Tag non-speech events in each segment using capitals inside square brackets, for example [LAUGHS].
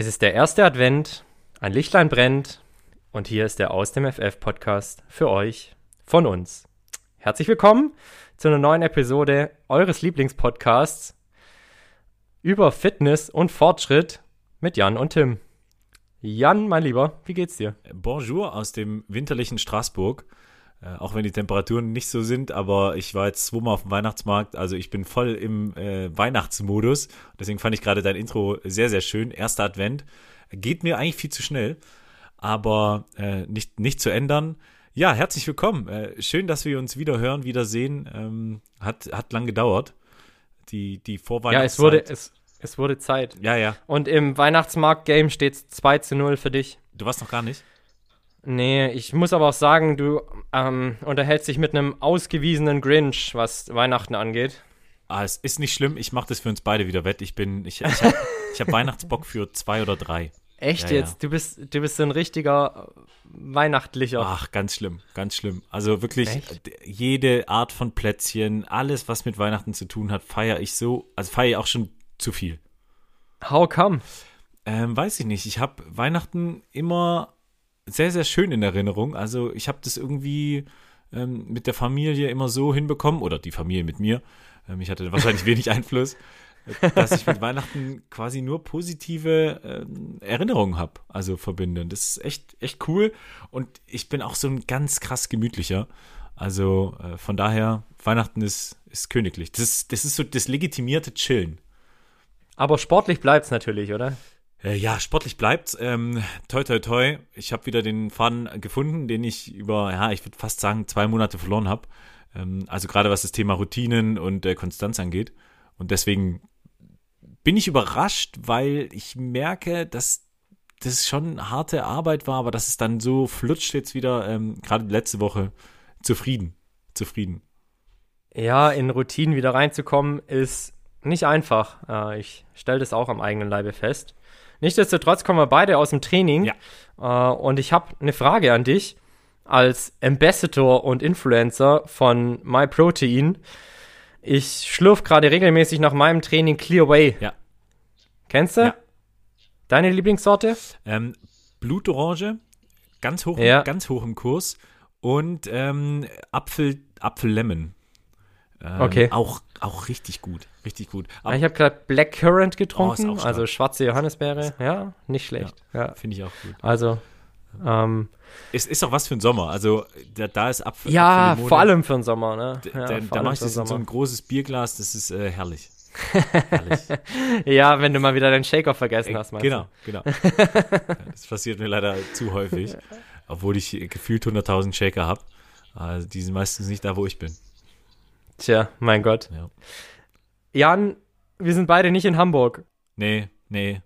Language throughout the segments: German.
Es ist der erste Advent, ein Lichtlein brennt und hier ist der Aus dem FF Podcast für euch, von uns. Herzlich willkommen zu einer neuen Episode eures Lieblingspodcasts über Fitness und Fortschritt mit Jan und Tim. Jan, mein Lieber, wie geht's dir? Bonjour aus dem winterlichen Straßburg. Äh, auch wenn die Temperaturen nicht so sind, aber ich war jetzt zweimal auf dem Weihnachtsmarkt, also ich bin voll im äh, Weihnachtsmodus. Deswegen fand ich gerade dein Intro sehr, sehr schön. Erster Advent. Geht mir eigentlich viel zu schnell, aber äh, nicht, nicht zu ändern. Ja, herzlich willkommen. Äh, schön, dass wir uns wieder hören, wieder sehen. Ähm, hat, hat lang gedauert. Die, die Vorweihnachtszeit. Ja, es wurde, es, es wurde Zeit. Ja, ja. Und im Weihnachtsmarkt-Game steht es 2 zu 0 für dich. Du warst noch gar nicht? Nee, ich muss aber auch sagen, du ähm, unterhältst dich mit einem ausgewiesenen Grinch, was Weihnachten angeht. Ah, es ist nicht schlimm. Ich mache das für uns beide wieder wett. Ich bin, ich, ich habe [LAUGHS] hab Weihnachtsbock für zwei oder drei. Echt Ja, jetzt? ja. Du bist, du bist so ein richtiger Weihnachtlicher. Ach, ganz schlimm, ganz schlimm. Also wirklich Echt? jede Art von Plätzchen, alles, was mit Weihnachten zu tun hat, feiere ich so, also feiere ich auch schon zu viel. How come? Ähm, weiß ich nicht. Ich habe Weihnachten immer sehr, sehr schön in Erinnerung. Also ich habe das irgendwie ähm, mit der Familie immer so hinbekommen, oder die Familie mit mir. Ähm, ich hatte wahrscheinlich [LAUGHS] wenig Einfluss, äh, dass ich mit Weihnachten quasi nur positive ähm, Erinnerungen habe, also verbinden. Das ist echt, echt cool. Und ich bin auch so ein ganz krass gemütlicher. Also äh, von daher, Weihnachten ist, ist königlich. Das das ist so das legitimierte Chillen. Aber sportlich bleibt's natürlich, oder? Äh, ja, sportlich bleibt's. Ähm, toi, toi, toi. Ich habe wieder den Faden gefunden, den ich über, ja, ich würde fast sagen, zwei Monate verloren habe. Ähm, also gerade was das Thema Routinen und äh, Konstanz angeht. Und deswegen bin ich überrascht, weil ich merke, dass das schon harte Arbeit war, aber dass es dann so flutscht jetzt wieder, ähm, gerade letzte Woche, zufrieden. Zufrieden. Ja, in Routinen wieder reinzukommen, ist nicht einfach. Äh, ich stelle das auch am eigenen Leibe fest. Nichtsdestotrotz kommen wir beide aus dem Training. Ja. Äh, und ich habe eine Frage an dich als Ambassador und Influencer von MyProtein. Ich schlürf gerade regelmäßig nach meinem Training Clear Way. Ja. Kennst du? Ja. Deine Lieblingssorte? Ähm, Blutorange, ganz hoch, Ja. ganz hoch im Kurs. Und ähm, Apfel, Apfel-Lemon. Ähm, Okay. Auch, auch richtig gut, richtig gut. Ah, Ich habe gerade Black Currant getrunken, Oh, auch stark. also schwarze Johannisbeere. Ja, nicht schlecht. Ja. Finde ich auch gut. Also, ähm, Es ist auch was für den Sommer. Also da, da ist Apfel. ja, Apfellimone. vor allem für den Sommer, ne? Da, Ja, da, da mache ich das in so ein großes Bierglas. Das ist äh, herrlich. herrlich. [LAUGHS] Ja, wenn du mal wieder deinen Shaker vergessen hast, meinst genau, genau. [LAUGHS] Ja, das passiert mir leider zu häufig. Obwohl ich gefühlt 100.000 Shaker habe. Also die sind meistens nicht da, wo ich bin. du? Tja, mein Gott. Ja. Jan, wir sind beide nicht in Hamburg. Nee, nee.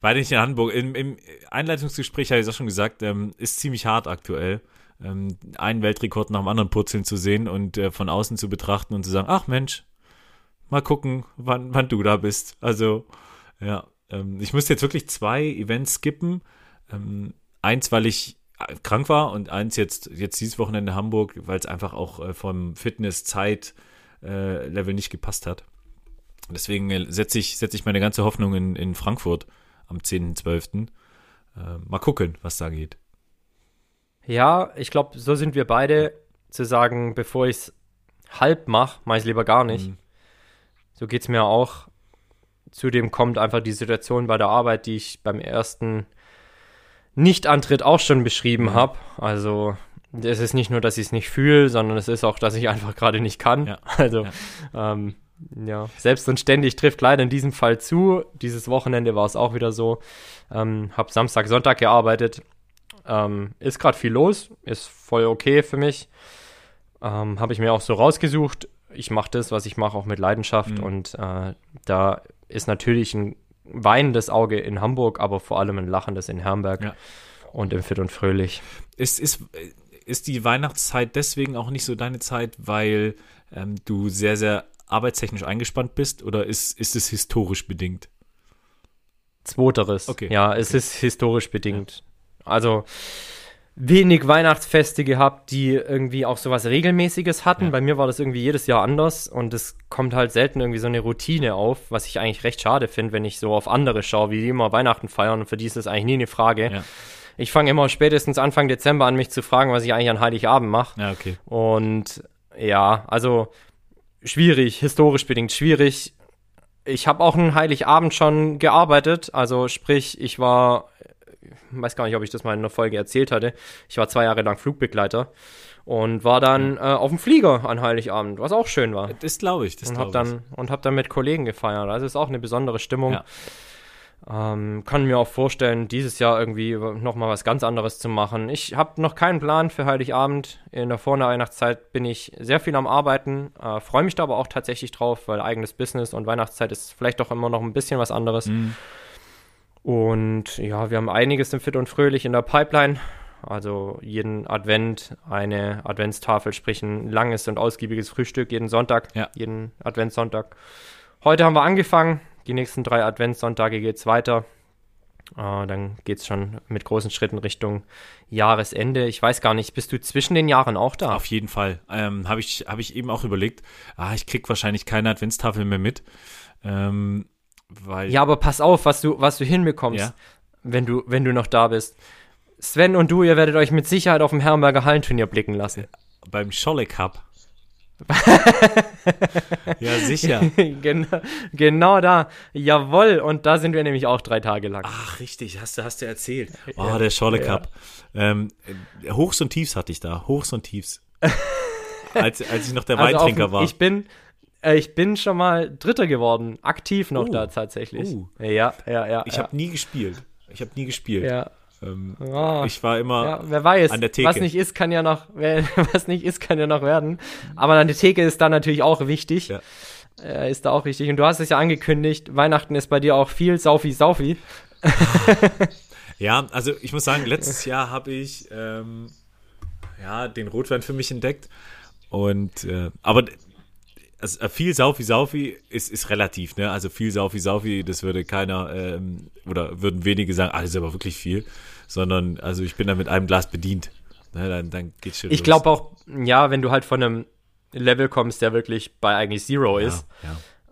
Beide nicht in Hamburg. Im, im Einleitungsgespräch habe ich es auch schon gesagt, ähm, ist ziemlich hart aktuell. Ähm, einen Weltrekord nach dem anderen purzeln zu sehen und äh, von außen zu betrachten und zu sagen, ach Mensch, mal gucken, wann, wann du da bist. Also, ja, ähm, ich musste jetzt wirklich zwei Events skippen. Ähm, eins, weil ich äh, krank war und eins jetzt, jetzt dieses Wochenende Hamburg, weil es einfach auch äh, vom Fitness-Zeit-Level nicht gepasst hat. Deswegen äh, setze ich, setze ich meine ganze Hoffnung in, in Frankfurt am 10.12. Äh, mal gucken, was da geht. Ja, ich glaube, so sind wir beide, zu sagen, bevor ich es halb mache, mache ich es lieber gar nicht. Mhm. So geht es mir auch. Zudem kommt einfach die Situation bei der Arbeit, die ich beim ersten Nicht-Antritt auch schon beschrieben Mhm. habe. Also es ist nicht nur, dass ich es nicht fühle, sondern es ist auch, dass ich einfach gerade nicht kann. Ja. [LAUGHS] Also ähm, ja, selbst und ständig trifft leider in diesem Fall zu. Dieses Wochenende war es auch wieder so. Ähm, hab Samstag, Sonntag gearbeitet. Ähm, ist gerade viel los, ist voll okay für mich. Ähm, Habe ich mir auch so rausgesucht. Ich mache das, was ich mache, auch mit Leidenschaft. Mhm. Und äh, da ist natürlich ein weinendes Auge in Hamburg, aber vor allem ein lachendes in Herrenberg Ja. und im Fit und Fröhlich. Ist, ist, ist die Weihnachtszeit deswegen auch nicht so deine Zeit, weil ähm, du sehr, sehr arbeitstechnisch eingespannt bist oder ist, ist es historisch bedingt? Zweiteres. Okay, Ja, es ist historisch bedingt. Also wenig Weihnachtsfeste gehabt, die irgendwie auch sowas Regelmäßiges hatten. Ja. Bei mir war das irgendwie jedes Jahr anders und es kommt halt selten irgendwie so eine Routine auf, was ich eigentlich recht schade finde, wenn ich so auf andere schaue, wie die immer Weihnachten feiern und für die ist das eigentlich nie eine Frage. Ja. Ich fange immer spätestens Anfang Dezember an, mich zu fragen, was ich eigentlich an Heiligabend mache. Ja, okay. Und ja, also schwierig, historisch bedingt schwierig. Ich habe auch einen Heiligabend schon gearbeitet, also sprich, ich war, ich weiß gar nicht, ob ich das mal in einer Folge erzählt hatte, ich war zwei Jahre lang Flugbegleiter und war dann äh, auf dem Flieger an Heiligabend, was auch schön war. Das glaube ich, das Und habe glaube ich. dann, und hab dann mit Kollegen gefeiert. Also ist auch eine besondere Stimmung. Ja. Ähm, kann mir auch vorstellen, dieses Jahr irgendwie nochmal was ganz anderes zu machen. Ich habe noch keinen Plan für Heiligabend. In der Vor- und Weihnachtszeit bin ich sehr viel am Arbeiten. Äh, Freue mich da aber auch tatsächlich drauf, weil eigenes Business und Weihnachtszeit ist vielleicht doch immer noch ein bisschen was anderes. Mhm. Und ja, wir haben einiges im Fit und Fröhlich in der Pipeline. Also jeden Advent eine Adventstafel, sprich ein langes und ausgiebiges Frühstück jeden Sonntag, Ja. jeden Adventssonntag. Heute haben wir angefangen. Die nächsten drei Adventssonntage geht's weiter. Äh, dann geht's schon mit großen Schritten Richtung Jahresende. Ich weiß gar nicht, bist du zwischen den Jahren auch da? Auf jeden Fall. Ähm, Habe ich, hab ich eben auch überlegt, ah, ich krieg wahrscheinlich keine Adventstafel mehr mit. Ähm, weil Ja, aber pass auf, was du, was du hinbekommst, Ja. wenn, du, wenn du noch da bist. Sven und du, ihr werdet euch mit Sicherheit auf dem Herrenberger Hallenturnier blicken lassen. beim Scholle Cup. Ja, sicher. [LAUGHS] genau, genau da. Jawohl, und da sind wir nämlich auch drei Tage lang. Ach, richtig, hast du, hast du erzählt. Oh, Ja. der Scholle Ja. Cup. Ähm, äh, Hochs und Tiefs hatte ich da. Hochs und Tiefs. [LAUGHS] als, als ich noch der Also Weintrinker war. Ich bin, äh, ich bin schon mal Dritter geworden, aktiv noch Oh. da tatsächlich. Oh. Ja, ja, ja. ich ja. habe nie gespielt. Ich habe nie gespielt. ja. Ähm, Ah. Ich war immer. Ja, wer weiß, an der Theke. was nicht ist, kann ja noch, wer, [LAUGHS] was nicht ist, kann ja noch werden. Aber an der Theke ist da natürlich auch wichtig. Ja. Äh, ist da auch wichtig. Und du hast es ja angekündigt, Weihnachten ist bei dir auch viel Saufi Saufi. [LAUGHS] Ja, also ich muss sagen, letztes Jahr habe ich ähm, ja den Rotwein für mich entdeckt. Und äh, aber also äh, viel Saufi Saufi ist, ist relativ, ne? Also viel Saufi Saufi, das würde keiner ähm, oder würden wenige sagen, ah, das ist aber wirklich viel. Sondern, also ich bin da mit einem Glas bedient. Ne, dann, dann geht's schon Ich glaube auch, ja, wenn du halt von einem Level kommst, der wirklich bei eigentlich Zero ja, ist,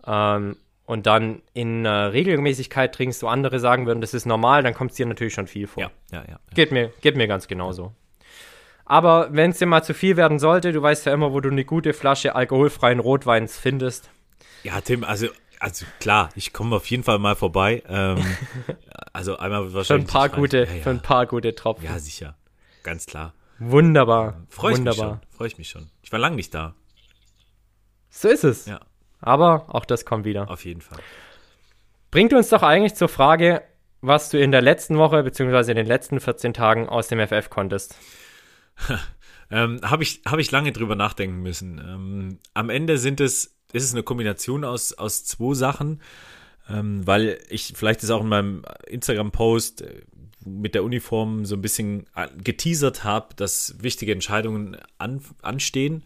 ja. ähm, und dann in äh, Regelmäßigkeit trinkst, wo andere sagen würden, das ist normal, dann kommt es dir natürlich schon viel vor. Ja, ja, ja. ja. Geht mir, geht mir ganz genauso. Aber wenn es dir mal zu viel werden sollte, du weißt ja immer, wo du eine gute Flasche alkoholfreien Rotweins findest. Ja, Tim, also, also klar, ich komme auf jeden Fall mal vorbei. Ähm, [LAUGHS] also einmal Für ein wahrscheinlich. paar gute, ja, ja. für ein paar gute Tropfen. Ja, sicher. Ganz klar. Wunderbar. Freue ich mich Wunderbar. schon. Freue ich mich schon. Ich war lang nicht da. So ist es. Ja, Aber auch das kommt wieder. auf jeden Fall. Bringt uns doch eigentlich zur Frage, was du in der letzten Woche beziehungsweise in den letzten 14 Tagen aus dem FF konntest. [LAUGHS] Ähm, Habe ich, hab ich lange drüber nachdenken müssen. Ähm, am Ende sind es, ist es eine Kombination aus, aus zwei Sachen, ähm, weil ich vielleicht ist auch in meinem Instagram-Post äh, mit der Uniform so ein bisschen äh, geteasert habe, dass wichtige Entscheidungen an, anstehen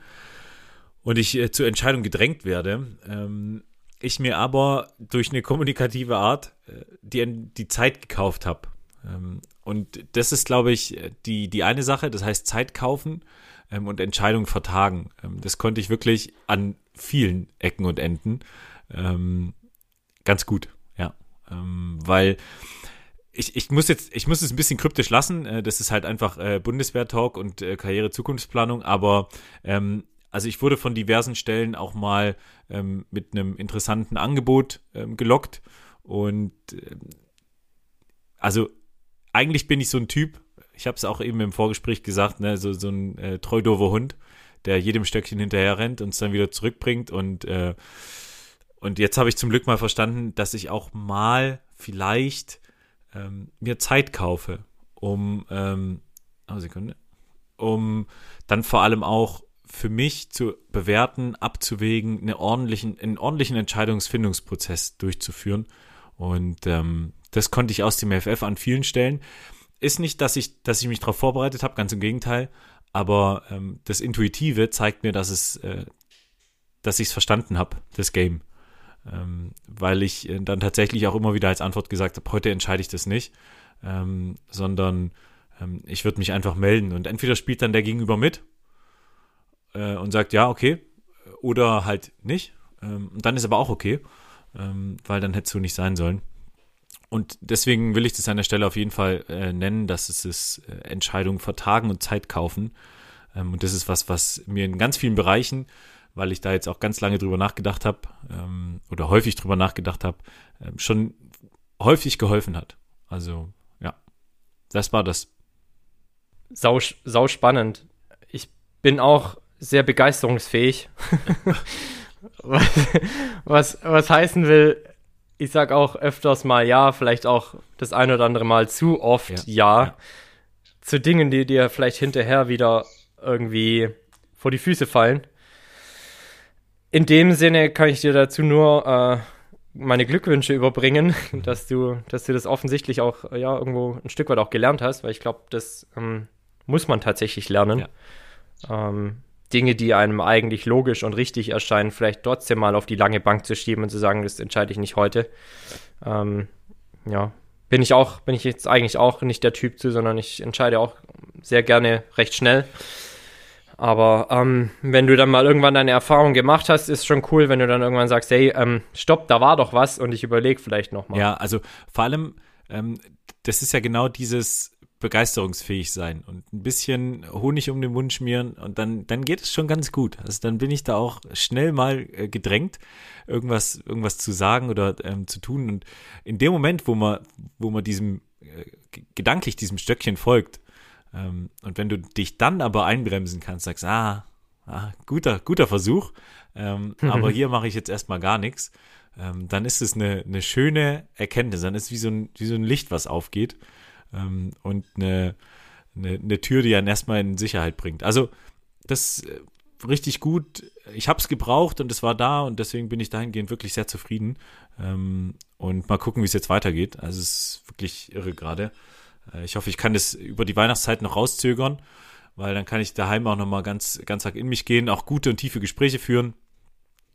und ich äh, zur Entscheidung gedrängt werde. Ähm, ich mir aber durch eine kommunikative Art äh, die, die Zeit gekauft habe. Ähm, und das ist, glaube ich, die, die eine Sache, das heißt Zeit kaufen ähm, und Entscheidungen vertagen. Ähm, das konnte ich wirklich an vielen Ecken und Enden ähm, ganz gut, ja. Ähm, weil ich, ich muss jetzt, ich muss es ein bisschen kryptisch lassen. Äh, das ist halt einfach äh, Bundeswehr-Talk und äh, Karriere-Zukunftsplanung, aber ähm, also ich wurde von diversen Stellen auch mal ähm, mit einem interessanten Angebot gelockt und also eigentlich bin ich so ein Typ, ich habe es auch eben im Vorgespräch gesagt, ne, so, so ein äh, treu Hund, der jedem Stöckchen hinterher rennt und es dann wieder zurückbringt und äh, und jetzt habe ich zum Glück mal verstanden, dass ich auch mal vielleicht ähm, mir Zeit kaufe, um ähm, oh Sekunde, um dann vor allem auch für mich zu bewerten, abzuwägen, eine ordentlichen, einen ordentlichen Entscheidungsfindungsprozess durchzuführen. Und ähm, das konnte ich aus dem FF an vielen Stellen. Ist nicht, dass ich, dass ich mich darauf vorbereitet habe, ganz im Gegenteil. Aber ähm, das Intuitive zeigt mir, dass es, äh, dass ich es verstanden habe, das Game. Ähm, weil ich äh, dann tatsächlich auch immer wieder als Antwort gesagt habe, heute entscheide ich das nicht, ähm, sondern ähm, ich würde mich einfach melden. Und entweder spielt dann der Gegenüber mit äh, und sagt, ja, okay, oder halt nicht. Ähm, und dann ist aber auch okay, ähm, weil dann hättest du nicht sein sollen. Und deswegen will ich das an der Stelle auf jeden Fall äh, nennen, dass es ist äh, Entscheidungen vertagen und Zeit kaufen. Ähm, und das ist was, was mir in ganz vielen Bereichen, weil ich da jetzt auch ganz lange drüber nachgedacht habe ähm, oder häufig drüber nachgedacht habe, äh, schon häufig geholfen hat. Also ja, das war das. Sau, sau spannend. Ich bin auch sehr begeisterungsfähig. was, [LAUGHS] was, was heißen will, ich sag auch öfters mal ja, vielleicht auch das ein oder andere Mal zu oft ja, ja, ja. zu Dingen, die dir vielleicht hinterher wieder irgendwie vor die Füße fallen. In dem Sinne kann ich dir dazu nur äh, meine Glückwünsche überbringen, [LAUGHS] dass du, dass du das offensichtlich auch ja irgendwo ein Stück weit auch gelernt hast, weil ich glaube, das ähm, muss man tatsächlich lernen. Ja. Ähm, Dinge, die einem eigentlich logisch und richtig erscheinen, vielleicht trotzdem mal auf die lange Bank zu schieben und zu sagen, das entscheide ich nicht heute. Ähm, ja, bin ich auch, bin ich jetzt eigentlich auch nicht der Typ zu, sondern ich entscheide auch sehr gerne recht schnell. Aber ähm, wenn du dann mal irgendwann deine Erfahrung gemacht hast, ist schon cool, wenn du dann irgendwann sagst, hey, ähm, stopp, da war doch was und ich überlege vielleicht nochmal. Ja, also vor allem, ähm, das ist ja genau dieses, begeisterungsfähig sein und ein bisschen Honig um den Mund schmieren und dann, dann geht es schon ganz gut. Also dann bin ich da auch schnell mal äh, gedrängt, irgendwas, irgendwas zu sagen oder ähm, zu tun. Und in dem Moment, wo man, wo man diesem, äh, gedanklich diesem Stöckchen folgt, ähm, und wenn du dich dann aber einbremsen kannst, sagst, ah, ah guter, guter Versuch, ähm, [LAUGHS] aber hier mache ich jetzt erstmal gar nichts, ähm, dann ist es eine, eine schöne Erkenntnis, dann ist es wie so ein, wie so ein Licht, was aufgeht ähm, und eine, eine, eine Tür, die einen erstmal in Sicherheit bringt. Also das äh, richtig gut. Ich habe es gebraucht und es war da und deswegen bin ich dahingehend wirklich sehr zufrieden. Ähm, und mal gucken, wie es jetzt weitergeht. Also es ist wirklich irre gerade. Äh, ich hoffe, ich kann das über die Weihnachtszeit noch rauszögern, weil dann kann ich daheim auch nochmal ganz, ganz arg in mich gehen, auch gute und tiefe Gespräche führen.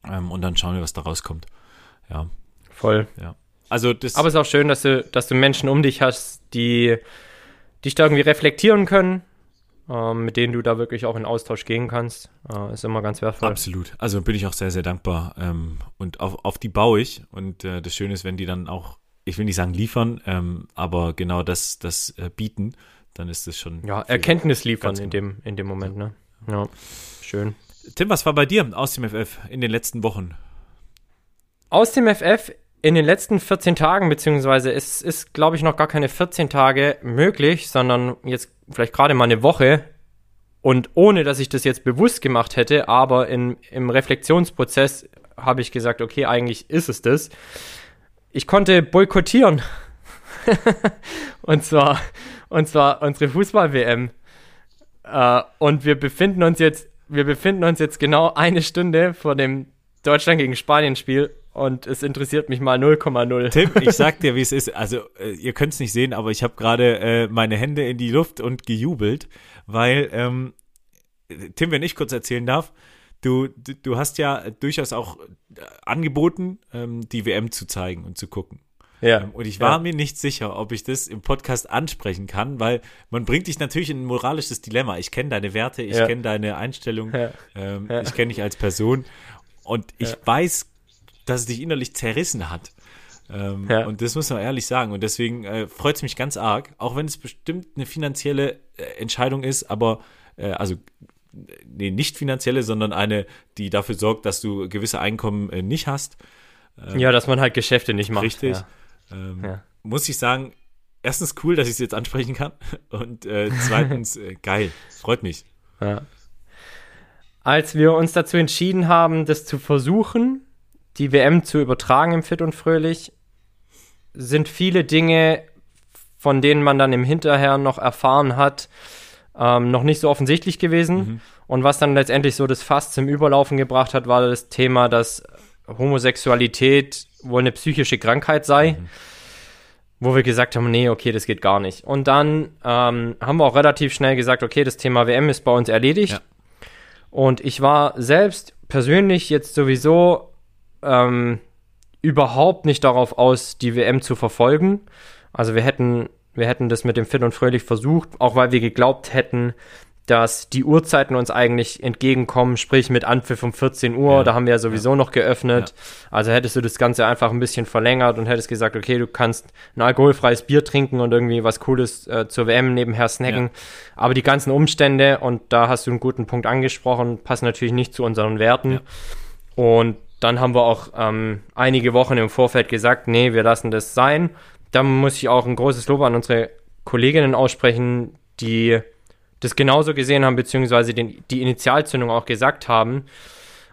Ähm, und dann schauen wir, was da rauskommt. Ja. Voll. Ja. Also das Aber es ist auch schön, dass du, dass du Menschen um dich hast, die dich da irgendwie reflektieren können, äh, mit denen du da wirklich auch in Austausch gehen kannst. Äh, ist immer ganz wertvoll. Absolut. Also bin ich auch sehr, sehr dankbar. Ähm, und auf, auf die baue ich. Und äh, das Schöne ist, wenn die dann auch, ich will nicht sagen liefern, ähm, aber genau das, das äh, bieten, dann ist es schon. Ja, Erkenntnis liefern in dem, in dem Moment, ne? Ja, schön. Tim, was war bei dir aus dem FF in den letzten Wochen? Aus dem FF in den letzten 14 Tagen, beziehungsweise es ist, glaube ich, noch gar keine 14 Tage möglich, sondern jetzt vielleicht gerade mal eine Woche. Und ohne, dass ich das jetzt bewusst gemacht hätte, aber in, im Reflexionsprozess habe ich gesagt, okay, eigentlich ist es das. Ich konnte boykottieren. [LAUGHS] und zwar, und zwar unsere Fußball-WM. Äh, und wir befinden uns jetzt, wir befinden uns jetzt genau eine Stunde vor dem Deutschland gegen Spanien Spiel und es interessiert mich mal 0,0. Tim, ich [LAUGHS] sag dir, wie es ist. Also, äh, ihr könnt es nicht sehen, aber ich habe gerade äh, meine Hände in die Luft und gejubelt, weil, ähm, Tim, wenn ich kurz erzählen darf, du, du, du hast ja durchaus auch äh, angeboten, ähm, die WM zu zeigen und zu gucken. Ja. Ähm, und ich war ja. mir nicht sicher, ob ich das im Podcast ansprechen kann, weil man bringt dich natürlich in ein moralisches Dilemma. Ich kenne deine Werte, ich ja. kenne deine Einstellung, ja. Ähm, ich kenne dich als Person und ich weiß dass es dich innerlich zerrissen hat. Ähm, ja. Und das muss man ehrlich sagen. Und deswegen äh, freut es mich ganz arg, auch wenn es bestimmt eine finanzielle äh, Entscheidung ist, aber äh, also nee, nicht finanzielle, sondern eine, die dafür sorgt, dass du gewisse Einkommen äh, nicht hast. Ähm, ja, dass man halt Geschäfte nicht macht. Richtig. Ja. Ähm, ja. Muss ich sagen, erstens cool, dass ich es jetzt ansprechen kann [LAUGHS] und äh, zweitens äh, geil, freut mich. Ja. Als wir uns dazu entschieden haben, das zu versuchen, die WM zu übertragen im Fit und Fröhlich, sind viele Dinge, von denen man dann im Hinterher noch erfahren hat, ähm, noch nicht so offensichtlich gewesen. Mhm. Und was dann letztendlich so das Fass zum Überlaufen gebracht hat, war das Thema, dass Homosexualität wohl eine psychische Krankheit sei. Mhm. Wo wir gesagt haben, nee, okay, das geht gar nicht. Und dann ähm, haben wir auch relativ schnell gesagt, okay, das Thema WM ist bei uns erledigt. Ja. Und ich war selbst persönlich jetzt sowieso ähm, überhaupt nicht darauf aus, die WM zu verfolgen. Also wir hätten, wir hätten das mit dem Fit und Fröhlich versucht, auch weil wir geglaubt hätten, dass die Uhrzeiten uns eigentlich entgegenkommen, sprich mit Anpfiff um 14 Uhr, ja, da haben wir ja sowieso ja. noch geöffnet. Ja. Also hättest du das Ganze einfach ein bisschen verlängert und hättest gesagt, okay, du kannst ein alkoholfreies Bier trinken und irgendwie was Cooles äh, zur WM nebenher snacken. Aber die ganzen Umstände, und da hast du einen guten Punkt angesprochen, passen natürlich nicht zu unseren Werten. Und dann haben wir auch ähm, einige Wochen im Vorfeld gesagt, nee, wir lassen das sein. Da muss ich auch ein großes Lob an unsere Kolleginnen aussprechen, die das genauso gesehen haben, beziehungsweise den, die Initialzündung auch gesagt haben.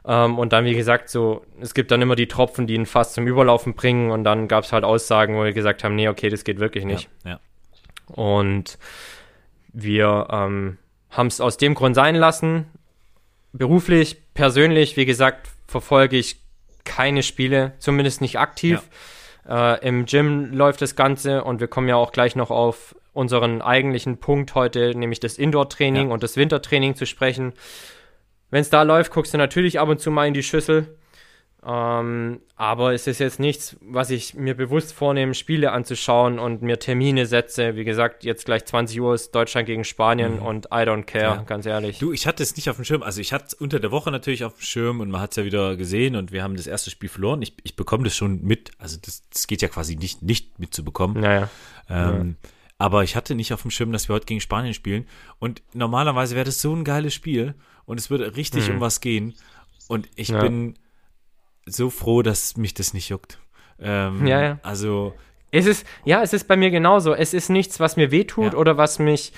Ähm, und dann, wie gesagt, so, es gibt dann immer die Tropfen, die ihn fast zum Überlaufen bringen. Und dann gab es halt Aussagen, wo wir gesagt haben, nee, okay, das geht wirklich nicht. Ja, ja. Und wir ähm, haben es aus dem Grund sein lassen. Beruflich, persönlich, wie gesagt, verfolge ich keine Spiele, zumindest nicht aktiv. Ja. Äh, Im Gym läuft das Ganze und wir kommen ja auch gleich noch auf unseren eigentlichen Punkt heute, nämlich das Indoor-Training ja. und das Wintertraining zu sprechen. Wenn es da läuft, guckst du natürlich ab und zu mal in die Schüssel. Ähm, aber es ist jetzt nichts, was ich mir bewusst vornehme, Spiele anzuschauen und mir Termine setze. Wie gesagt, jetzt gleich 20 Uhr ist Deutschland gegen Spanien mhm. und I don't care, ja. ganz ehrlich. Du, ich hatte es nicht auf dem Schirm. Also ich hatte es unter der Woche natürlich auf dem Schirm und man hat es ja wieder gesehen und wir haben das erste Spiel verloren. Ich, ich bekomme das schon mit. Also das, das geht ja quasi nicht, nicht mitzubekommen. Naja. Ähm, ja. Aber ich hatte nicht auf dem Schirm, dass wir heute gegen Spanien spielen. Und normalerweise wäre das so ein geiles Spiel und es würde richtig mhm. um was gehen. Und ich ja. bin so froh, dass mich das nicht juckt. Ähm, ja, ja. Also. Es ist, ja, es ist bei mir genauso. Es ist nichts, was mir wehtut ja. oder was mich,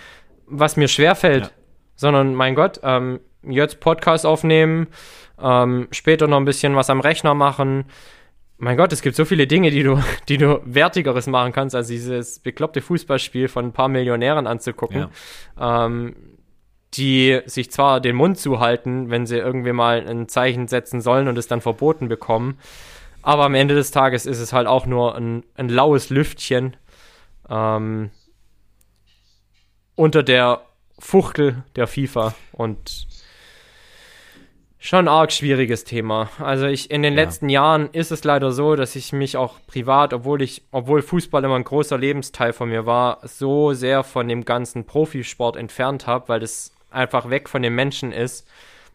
was mir schwerfällt, ja. sondern mein Gott, ähm, jetzt Podcast aufnehmen, ähm, später noch ein bisschen was am Rechner machen. Mein Gott, es gibt so viele Dinge, die du, [LAUGHS] die du wertigeres machen kannst, als dieses bekloppte Fußballspiel von ein paar Millionären anzugucken. Ja. Ähm, die sich zwar den Mund zuhalten, wenn sie irgendwie mal ein Zeichen setzen sollen und es dann verboten bekommen, aber am Ende des Tages ist es halt auch nur ein, ein laues Lüftchen ähm, unter der Fuchtel der FIFA und schon arg schwieriges Thema. Also ich in den ja. letzten Jahren ist es leider so, dass ich mich auch privat, obwohl ich, obwohl Fußball immer ein großer Lebensteil von mir war, so sehr von dem ganzen Profisport entfernt habe, weil das einfach weg von den Menschen ist.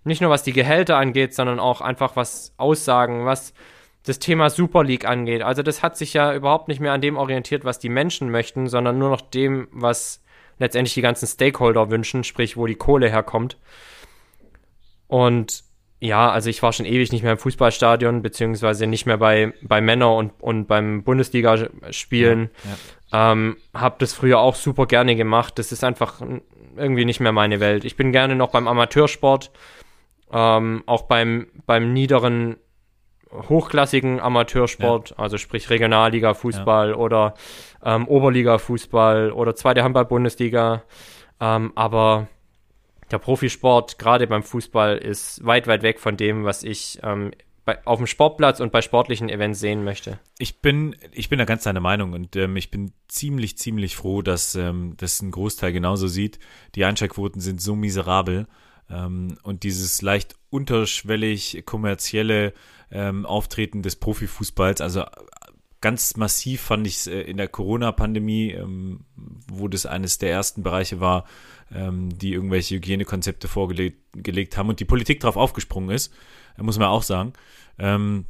Nicht nur was die Gehälter angeht, sondern auch einfach was Aussagen, was das Thema Super League angeht. Also das hat sich ja überhaupt nicht mehr an dem orientiert, was die Menschen möchten, sondern nur noch dem, was letztendlich die ganzen Stakeholder wünschen, sprich, wo die Kohle herkommt. Und ja, also ich war schon ewig nicht mehr im Fußballstadion, beziehungsweise nicht mehr bei, bei Männer und, und beim Bundesligaspielen. Ja, ja. ähm, hab das früher auch super gerne gemacht. Das ist einfach irgendwie nicht mehr meine Welt. Ich bin gerne noch beim Amateursport, ähm, auch beim, beim niederen, hochklassigen Amateursport, ja. also sprich Regionalliga-Fußball ja. oder ähm, Oberliga-Fußball oder zweite Handball-Bundesliga. Ähm, aber der Profisport, gerade beim Fußball, ist weit, weit weg von dem, was ich ähm, bei, auf dem Sportplatz und bei sportlichen Events sehen möchte. Ich bin, ich bin da ganz deiner Meinung und ähm, ich bin ziemlich, ziemlich froh, dass ähm, das ein Großteil genauso sieht. Die Einschaltquoten sind so miserabel ähm, und dieses leicht unterschwellig kommerzielle ähm, Auftreten des Profifußballs, also ganz massiv fand ich es äh, in der Corona-Pandemie, ähm, wo das eines der ersten Bereiche war, ähm, die irgendwelche Hygienekonzepte vorgelegt haben und die Politik darauf aufgesprungen ist muss man auch sagen. Ähm,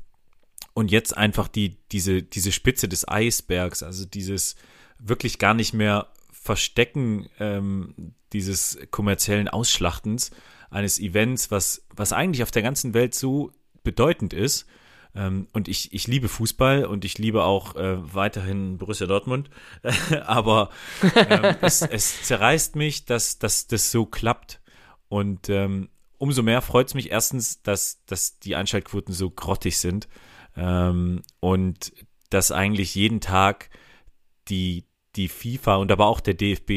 und jetzt einfach die, diese, diese Spitze des Eisbergs, also dieses wirklich gar nicht mehr Verstecken ähm, dieses kommerziellen Ausschlachtens eines Events, was, was eigentlich auf der ganzen Welt so bedeutend ist. Ähm, und ich, ich liebe Fußball und ich liebe auch äh, weiterhin Borussia Dortmund. [LAUGHS] Aber ähm, es, es zerreißt mich, dass, dass das so klappt. Und ähm, umso mehr freut es mich erstens, dass, dass die Einschaltquoten so grottig sind ähm, und dass eigentlich jeden Tag die, die FIFA und aber auch der DFB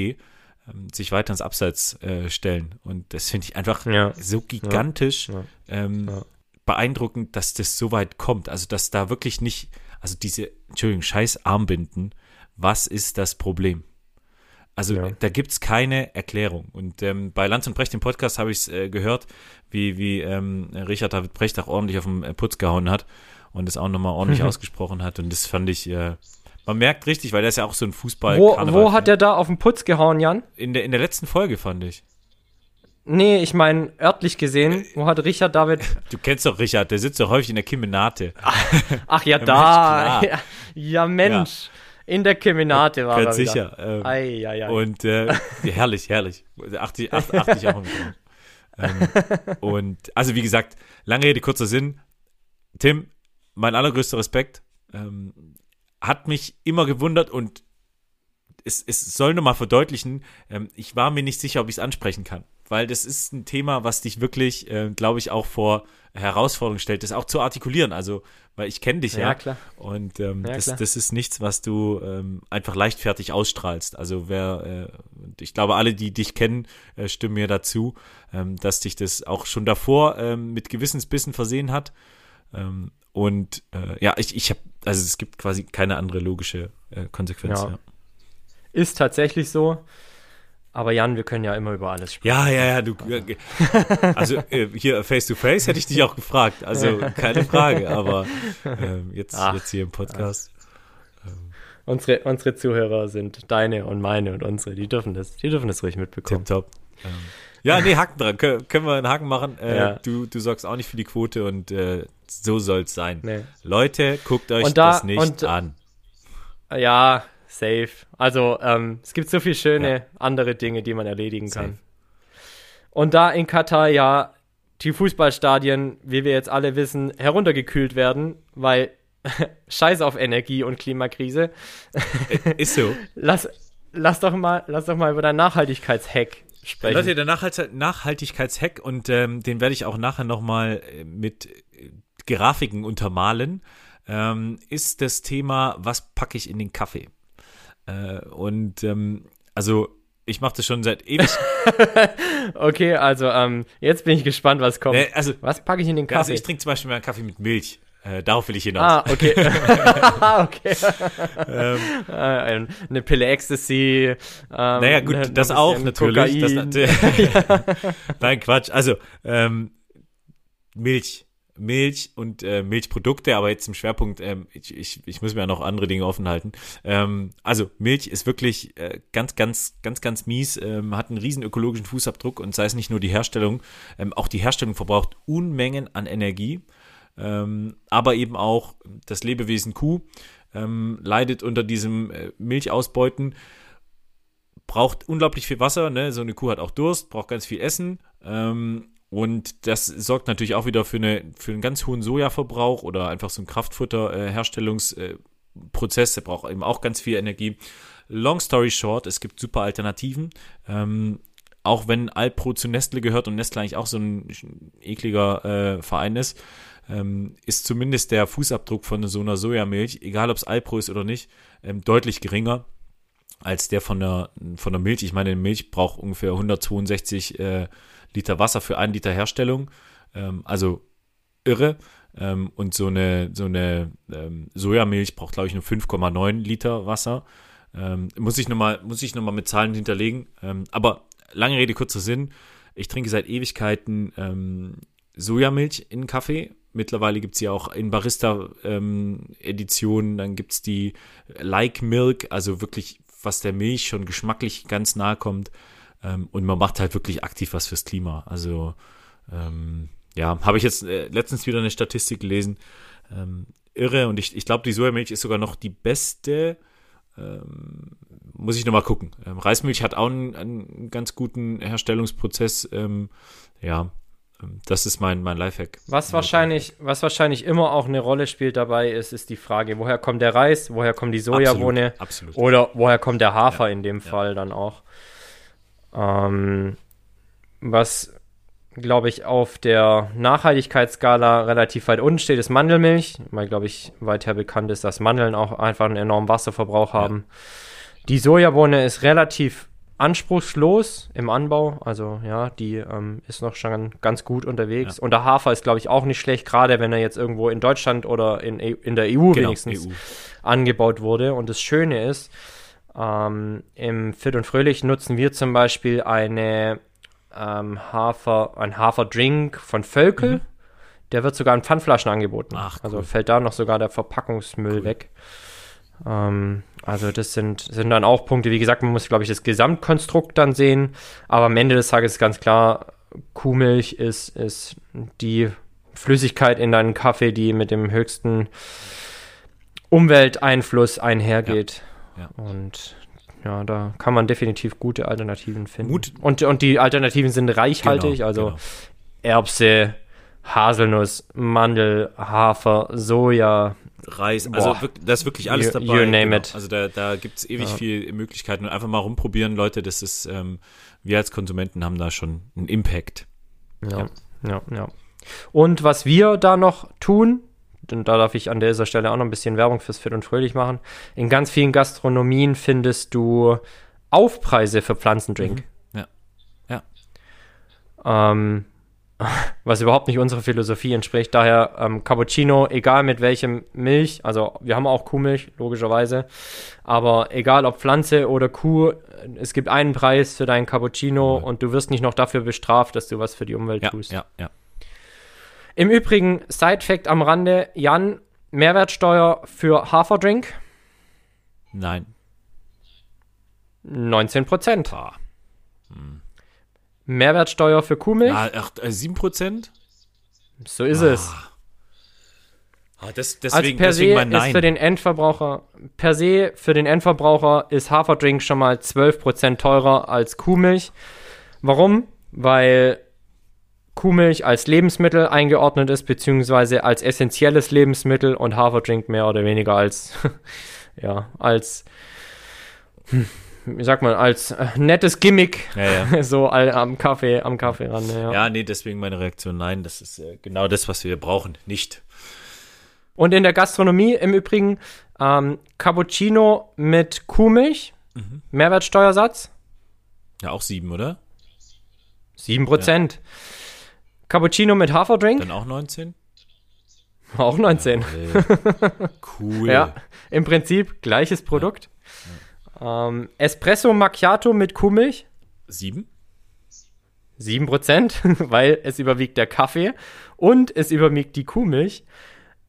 ähm, sich weiter ins Abseits äh, stellen. Und das finde ich einfach ja. so gigantisch ja. Ähm, beeindruckend, dass das so weit kommt. Also, dass da wirklich nicht, also diese, Entschuldigung, scheiß Armbinden, was ist das Problem? Also ja. da gibt es keine Erklärung. Und ähm, bei Lanz und Brecht im Podcast habe ich es äh, gehört, wie, wie ähm, Richard David Brecht auch ordentlich auf den äh, Putz gehauen hat und es auch nochmal ordentlich [LAUGHS] ausgesprochen hat. Und das fand ich, äh, man merkt richtig, weil der ist ja auch so ein Fußball. Wo, wo hat der da auf den Putz gehauen, Jan? In der, in der letzten Folge, fand ich. Nee, ich meine, örtlich gesehen, wo hat Richard David. [LAUGHS] Du kennst doch Richard, der sitzt doch häufig in der Kemenate. Ach, ach ja, [LAUGHS] da. Ja, ja, Mensch. Ja. In der Kemenate war Ganz er sicher. Ähm, ei, ei, ei. Und äh, herrlich, herrlich. Achte, ich auch im ähm, [LAUGHS] Und also wie gesagt, lange Rede, kurzer Sinn. Tim, mein allergrößter Respekt. Ähm, hat mich immer gewundert und es, es soll nur mal verdeutlichen, ähm, ich war mir nicht sicher, ob ich es ansprechen kann. Weil das ist ein Thema, was dich wirklich, äh, glaube ich, auch vor Herausforderungen stellt, das auch zu artikulieren. Also, weil ich kenne dich ja. Ja, klar. Und ähm, ja, das, klar. das ist nichts, was du ähm, einfach leichtfertig ausstrahlst. Also wer, äh, ich glaube, alle, die dich kennen, äh, stimmen mir dazu, ähm, dass dich das auch schon davor ähm, mit Gewissensbissen versehen hat. Ähm, und äh, ja, ich, ich habe, also es gibt quasi keine andere logische äh, Konsequenz. Ja. Ist tatsächlich so. Aber Jan, wir können ja immer über alles sprechen. Ja, ja, ja, du. Äh, [LAUGHS] also äh, hier face to face hätte ich dich auch gefragt. Also keine Frage, aber äh, jetzt, Ach, jetzt hier im Podcast. Ähm. Unsere, unsere Zuhörer sind deine und meine und unsere. Die dürfen das, die dürfen das ruhig mitbekommen. Tip top. Ähm, ja, nee, Haken dran. Kön können wir einen Haken machen? Äh, ja. du, du sorgst auch nicht für die Quote und äh, so soll es sein. Nee. Leute, guckt euch da, das nicht und, an. Ja, safe. Also ähm, es gibt so viele schöne ja. andere Dinge, die man erledigen safe. kann. Und da in Katar ja die Fußballstadien, wie wir jetzt alle wissen, heruntergekühlt werden, weil [LAUGHS] Scheiß auf Energie und Klimakrise. Äh, ist so. [LAUGHS] lass, lass, doch mal, lass doch mal über deinen Nachhaltigkeitshack sprechen. Leute, der Nachhaltigkeitshack und ähm, den werde ich auch nachher nochmal äh, mit Grafiken untermalen, ähm, ist das Thema, was packe ich in den Kaffee? Äh, und ähm, also ich mache das schon seit ewig. [LAUGHS] okay, also ähm, jetzt bin ich gespannt, was kommt. Nee, also, was packe ich in den Kaffee? Also ich trinke zum Beispiel meinen Kaffee mit Milch. Äh, darauf will ich hinaus. Ah, okay. [LAUGHS] [LAUGHS] okay. ähm, äh, eine Pille Ecstasy. Ähm, naja, gut, ne, das auch natürlich. Das, Nein, Quatsch. Also, ähm, Milch. Milch und äh, Milchprodukte, aber jetzt im Schwerpunkt, ähm, ich, ich, ich muss mir ja noch andere Dinge offen halten. Ähm, also Milch ist wirklich äh, ganz, ganz, ganz, ganz mies, ähm, hat einen riesen ökologischen Fußabdruck und sei es nicht nur die Herstellung, ähm, auch die Herstellung verbraucht Unmengen an Energie, ähm, aber eben auch das Lebewesen Kuh ähm, leidet unter diesem äh, Milchausbeuten, braucht unglaublich viel Wasser, ne? so eine Kuh hat auch Durst, braucht ganz viel Essen, und das sorgt natürlich auch wieder für, eine, für einen ganz hohen Sojaverbrauch oder einfach so einen Kraftfutterherstellungsprozess. Der braucht eben auch ganz viel Energie. Long story short, es gibt super Alternativen. Ähm, auch wenn Alpro zu Nestle gehört und Nestle eigentlich auch so ein ekliger äh, Verein ist, ähm, ist zumindest der Fußabdruck von so einer Sojamilch, egal ob es Alpro ist oder nicht, ähm, deutlich geringer als der von der, von der Milch. Ich meine, Milch braucht ungefähr 162 äh, Liter Wasser für einen Liter Herstellung. Ähm, also irre. Ähm, und so eine, so eine ähm, Sojamilch braucht, glaube ich, nur 5,9 Liter Wasser. Ähm, muss ich nochmal, nochmal mit Zahlen hinterlegen. Ähm, aber lange Rede, kurzer Sinn. Ich trinke seit Ewigkeiten ähm, Sojamilch in Kaffee. Mittlerweile gibt es sie auch in Barista-Editionen. dann gibt es die Like Milk, also wirklich, was der Milch schon geschmacklich ganz nahe kommt. Ähm, und man macht halt wirklich aktiv was fürs Klima. Also ähm, ja, habe ich jetzt äh, letztens wieder eine Statistik gelesen. Ähm, irre und ich, ich glaube, die Sojamilch ist sogar noch die beste. Ähm, muss ich nochmal gucken. Ähm, Reismilch hat auch einen, einen ganz guten Herstellungsprozess. Ähm, ja, ähm, das ist mein, mein Lifehack. Was wahrscheinlich, was wahrscheinlich immer auch eine Rolle spielt dabei ist, ist die Frage, woher kommt der Reis, woher kommt die Sojabohne Absolut, absolut. oder woher kommt der Hafer Ja, in dem ja. Fall dann auch. Ähm, was, glaube ich, auf der Nachhaltigkeitsskala relativ weit unten steht, ist Mandelmilch, weil, glaube ich, weiter bekannt ist, dass Mandeln auch einfach einen enormen Wasserverbrauch haben. Die Sojabohne ist relativ anspruchslos im Anbau, also ja, die ähm, ist noch schon ganz gut unterwegs. Und der Hafer ist, glaube ich, auch nicht schlecht, gerade wenn er jetzt irgendwo in Deutschland oder in, E- in der EU Genau, wenigstens EU. angebaut wurde. Und das Schöne ist, ähm, im Fit und Fröhlich nutzen wir zum Beispiel eine ähm, Hafer, ein Haferdrink von Völkel. Der wird sogar in Pfandflaschen angeboten. Mhm. Ach, Also cool. fällt da noch sogar der Verpackungsmüll weg. Ähm, also das sind, sind dann auch Punkte, wie gesagt, man muss, glaube ich, das Gesamtkonstrukt dann sehen. Aber am Ende des Tages ist ganz klar, Kuhmilch ist, ist die Flüssigkeit in deinem Kaffee, die mit dem höchsten Umwelteinfluss einhergeht. Ja, Und ja, da kann man definitiv gute Alternativen finden. Mut- und, und die Alternativen sind reichhaltig, Genau, also genau. Erbse, Haselnuss, Mandel, Hafer, Soja. Reis, also Boah. wirklich, da ist wirklich alles You- dabei. you name it. Also da, da gibt es ewig Ja. viel Möglichkeiten und einfach mal rumprobieren, Leute. Das ist, ähm, wir als Konsumenten haben da schon einen Impact. Ja, ja, ja. Und was wir da noch tun, und da darf ich an dieser Stelle auch noch ein bisschen Werbung fürs Fit und Fröhlich machen. In ganz vielen Gastronomien findest du Aufpreise für Pflanzendrink. Ja. Ja. Ähm, [LAUGHS] was überhaupt nicht unserer Philosophie entspricht. Daher ähm, Cappuccino, egal mit welchem Milch, also wir haben auch Kuhmilch, logischerweise, aber egal ob Pflanze oder Kuh, es gibt einen Preis für deinen Cappuccino Ja. und du wirst nicht noch dafür bestraft, dass du was für die Umwelt Ja, tust. ja, ja. Im Übrigen, Side-Fact am Rande, Jan, Mehrwertsteuer für Haferdrink Nein. 19 Prozent. Ah, Mehrwertsteuer für Kuhmilch, ah, ach, äh, 7%? so ist es. Ah, das, Also deswegen, per deswegen se mein ist Nein. für den Endverbraucher, per se für den Endverbraucher ist Haferdrink schon mal 12% teurer als Kuhmilch. Warum? Weil Kuhmilch als Lebensmittel eingeordnet ist, beziehungsweise als essentielles Lebensmittel und Haferdrink mehr oder weniger als, [LAUGHS] ja, als, hm, wie sagt man, als äh, nettes Gimmick, ja, ja. [LAUGHS] so all, am Kaffee, am Kaffee ran. Ja. ja, nee, deswegen meine Reaktion Nein. Das ist äh, genau das, was wir brauchen. Nicht. Und in der Gastronomie im Übrigen ähm, Cappuccino mit Kuhmilch, Mhm. Mehrwertsteuersatz Ja, auch 7, oder? 7%. Cappuccino mit Haferdrink, Dann auch 19? auch 19. Äh, cool. [LAUGHS] Ja, im Prinzip gleiches Produkt. Ähm, Espresso Macchiato mit Kuhmilch, 7? 7%, [LAUGHS] weil es überwiegt der Kaffee und es überwiegt die Kuhmilch.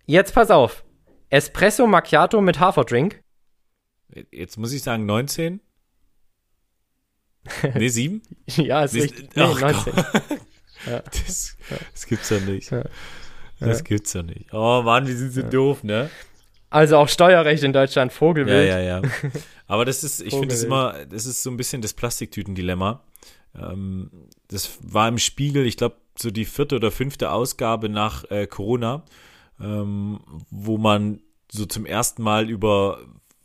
Jetzt pass auf. Espresso Macchiato mit Haferdrink, Jetzt muss ich sagen 19? Nee, 7? [LAUGHS] ja, ist richtig. Nee, Ach 19. [LAUGHS] Das, das gibt's ja nicht. Ja. Das gibt's ja nicht. Oh Mann, wie sind sie doof, ne? Also auch Steuerrecht in Deutschland, Ja, Vogelwild. ja, ja. [LAUGHS] Aber das ist, ich finde das immer, das ist so ein bisschen das Plastiktütendilemma. Ähm, das war im Spiegel, ich glaube, so die vierte oder fünfte Ausgabe nach äh, Corona, ähm, wo man so zum ersten Mal über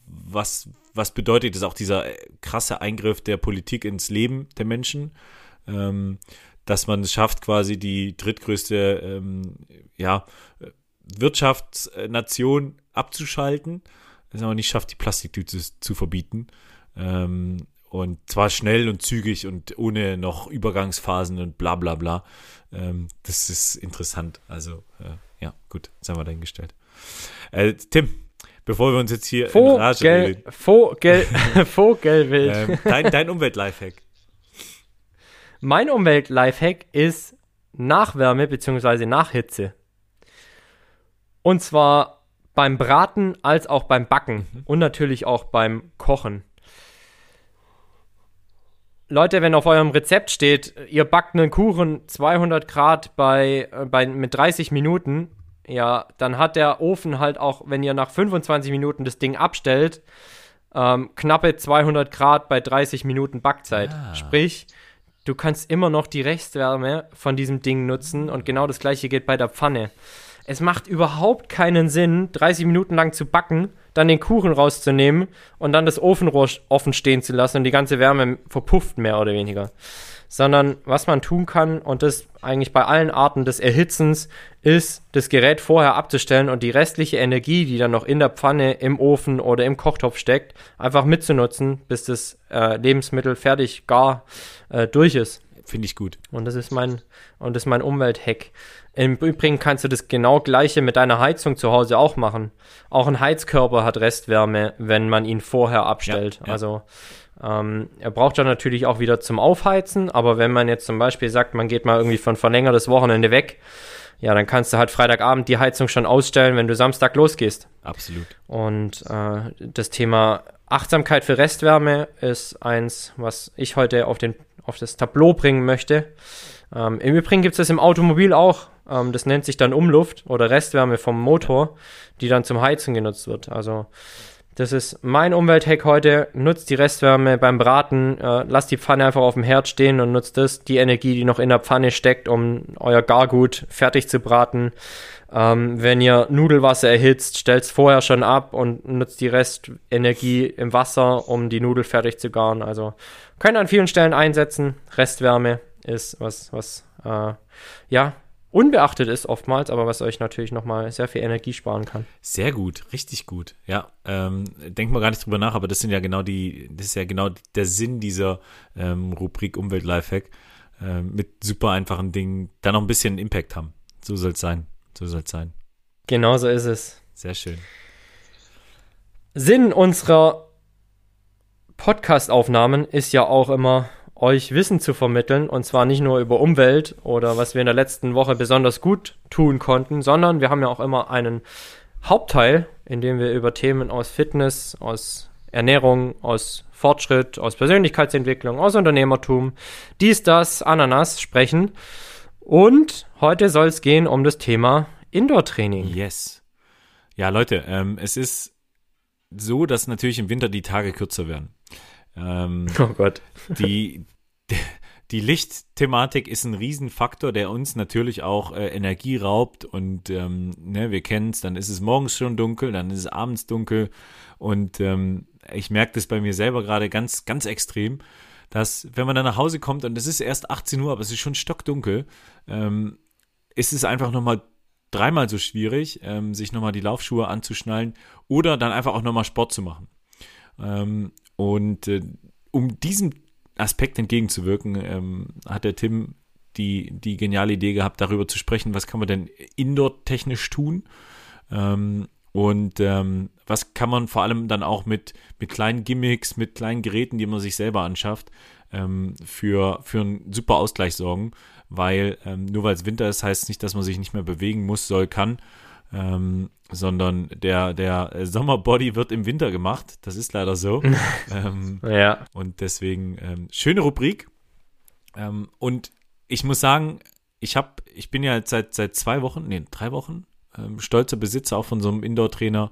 was, was bedeutet das auch dieser äh, krasse Eingriff der Politik ins Leben der Menschen, ähm, dass man es schafft, quasi die drittgrößte ähm, ja, Wirtschaftsnation abzuschalten, es aber nicht schafft, die Plastiktüte zu, verbieten. Ähm, und zwar schnell und zügig und ohne noch Übergangsphasen und bla bla bla. Ähm, das ist interessant. Also, äh, ja, gut, jetzt haben wir dahingestellt. Äh, Tim, bevor wir uns jetzt hier in Rage Vogel, reden, Vogel, [LAUGHS] Vogelwild. ähm, dein, dein Umwelt-Lifehack. Mein Umwelt-Lifehack ist Nachwärme bzw. Nachhitze. Und zwar beim Braten als auch beim Backen und natürlich auch beim Kochen. Leute, wenn auf eurem Rezept steht, ihr backt einen Kuchen 200 Grad bei, äh, bei, mit 30 Minuten, ja, dann hat der Ofen halt auch, wenn ihr nach 25 Minuten das Ding abstellt, ähm, knappe 200 Grad bei 30 Minuten Backzeit. Ah. Sprich, du kannst immer noch die Restwärme von diesem Ding nutzen und genau das gleiche geht bei der Pfanne. Es macht überhaupt keinen Sinn, 30 Minuten lang zu backen, dann den Kuchen rauszunehmen und dann das Ofenrohr offen stehen zu lassen und die ganze Wärme verpufft mehr oder weniger sondern was man tun kann, und das eigentlich bei allen Arten des Erhitzens, ist, das Gerät vorher abzustellen und die restliche Energie, die dann noch in der Pfanne, im Ofen oder im Kochtopf steckt, einfach mitzunutzen, bis das äh, Lebensmittel fertig gar äh, durch ist. Finde ich gut. Und das ist mein, und das ist mein Umwelthack. Im Übrigen kannst du das genau gleiche mit deiner Heizung zu Hause auch machen. Auch ein Heizkörper hat Restwärme, wenn man ihn vorher abstellt. Ja, ja. Also ähm, er braucht dann natürlich auch wieder zum Aufheizen, aber wenn man jetzt zum Beispiel sagt, man geht mal irgendwie ein verlängertes Wochenende weg, ja, dann kannst du halt Freitagabend die Heizung schon ausstellen, wenn du Samstag losgehst. Absolut. Und äh, das Thema Achtsamkeit für Restwärme ist eins, was ich heute auf, den, auf das Tableau bringen möchte. Ähm, Im Übrigen gibt es das im Automobil auch. Ähm, das nennt sich dann Umluft oder Restwärme vom Motor, die dann zum Heizen genutzt wird. Also das ist mein Umwelthack heute. Nutzt die Restwärme beim Braten. Äh, lasst die Pfanne einfach auf dem Herd stehen und nutzt das, die Energie, die noch in der Pfanne steckt, um euer Gargut fertig zu braten. Ähm, wenn ihr Nudelwasser erhitzt, stellt es vorher schon ab und nutzt die Restenergie im Wasser, um die Nudel fertig zu garen. Also könnt ihr an vielen Stellen einsetzen. Restwärme ist was, was äh, ja unbeachtet ist oftmals, aber was euch natürlich nochmal sehr viel Energie sparen kann. Sehr gut, richtig gut. Ja, ähm, denkt mal gar nicht drüber nach, aber das sind ja genau die, das ist ja genau der Sinn dieser ähm, Rubrik Umwelt Lifehack. Ähm, mit super einfachen Dingen da noch ein bisschen Impact haben. So soll es sein. So soll es sein. Genau so ist es. Sehr schön. Sinn unserer Podcast-Aufnahmen ist ja auch immer euch Wissen zu vermitteln und zwar nicht nur über Umwelt oder was wir in der letzten Woche besonders gut tun konnten, sondern wir haben ja auch immer einen Hauptteil, in dem wir über Themen aus Fitness, aus Ernährung, aus Fortschritt, aus Persönlichkeitsentwicklung, aus Unternehmertum, dies, das, Ananas sprechen. Und heute soll es gehen um das Thema Indoor-Training. Yes. Ja, Leute, ähm, es ist so, dass natürlich im Winter die Tage kürzer werden. Ähm, [LAUGHS] Oh Gott. die, [LAUGHS] die Lichtthematik ist ein Riesenfaktor, der uns natürlich auch äh, Energie raubt und ähm, ne, wir kennen es, dann ist es morgens schon dunkel, dann ist es abends dunkel und ähm, ich merke das bei mir selber gerade ganz, ganz extrem, dass wenn man dann nach Hause kommt und es ist erst 18 Uhr, aber es ist schon stockdunkel, ähm, ist es einfach nochmal dreimal so schwierig, ähm, sich nochmal die Laufschuhe anzuschnallen oder dann einfach auch nochmal Sport zu machen. Ähm, und äh, um diesem Aspekt entgegenzuwirken, ähm, hat der Tim die, die geniale Idee gehabt, darüber zu sprechen, was kann man denn indoor-technisch tun? Ähm, und was kann man vor allem dann auch mit, mit kleinen Gimmicks, mit kleinen Geräten, die man sich selber anschafft, für, für einen super Ausgleich sorgen, weil nur weil es Winter ist, heißt es nicht, dass man sich nicht mehr bewegen muss, soll, kann, ähm, sondern der, der Sommerbody wird im Winter gemacht. Das ist leider so. [LAUGHS] ähm, Ja. und deswegen ähm, schöne Rubrik. Ähm, und ich muss sagen, ich habe, ich bin ja seit seit zwei Wochen, nee, drei Wochen ähm, stolzer Besitzer auch von so einem Indoor-Trainer.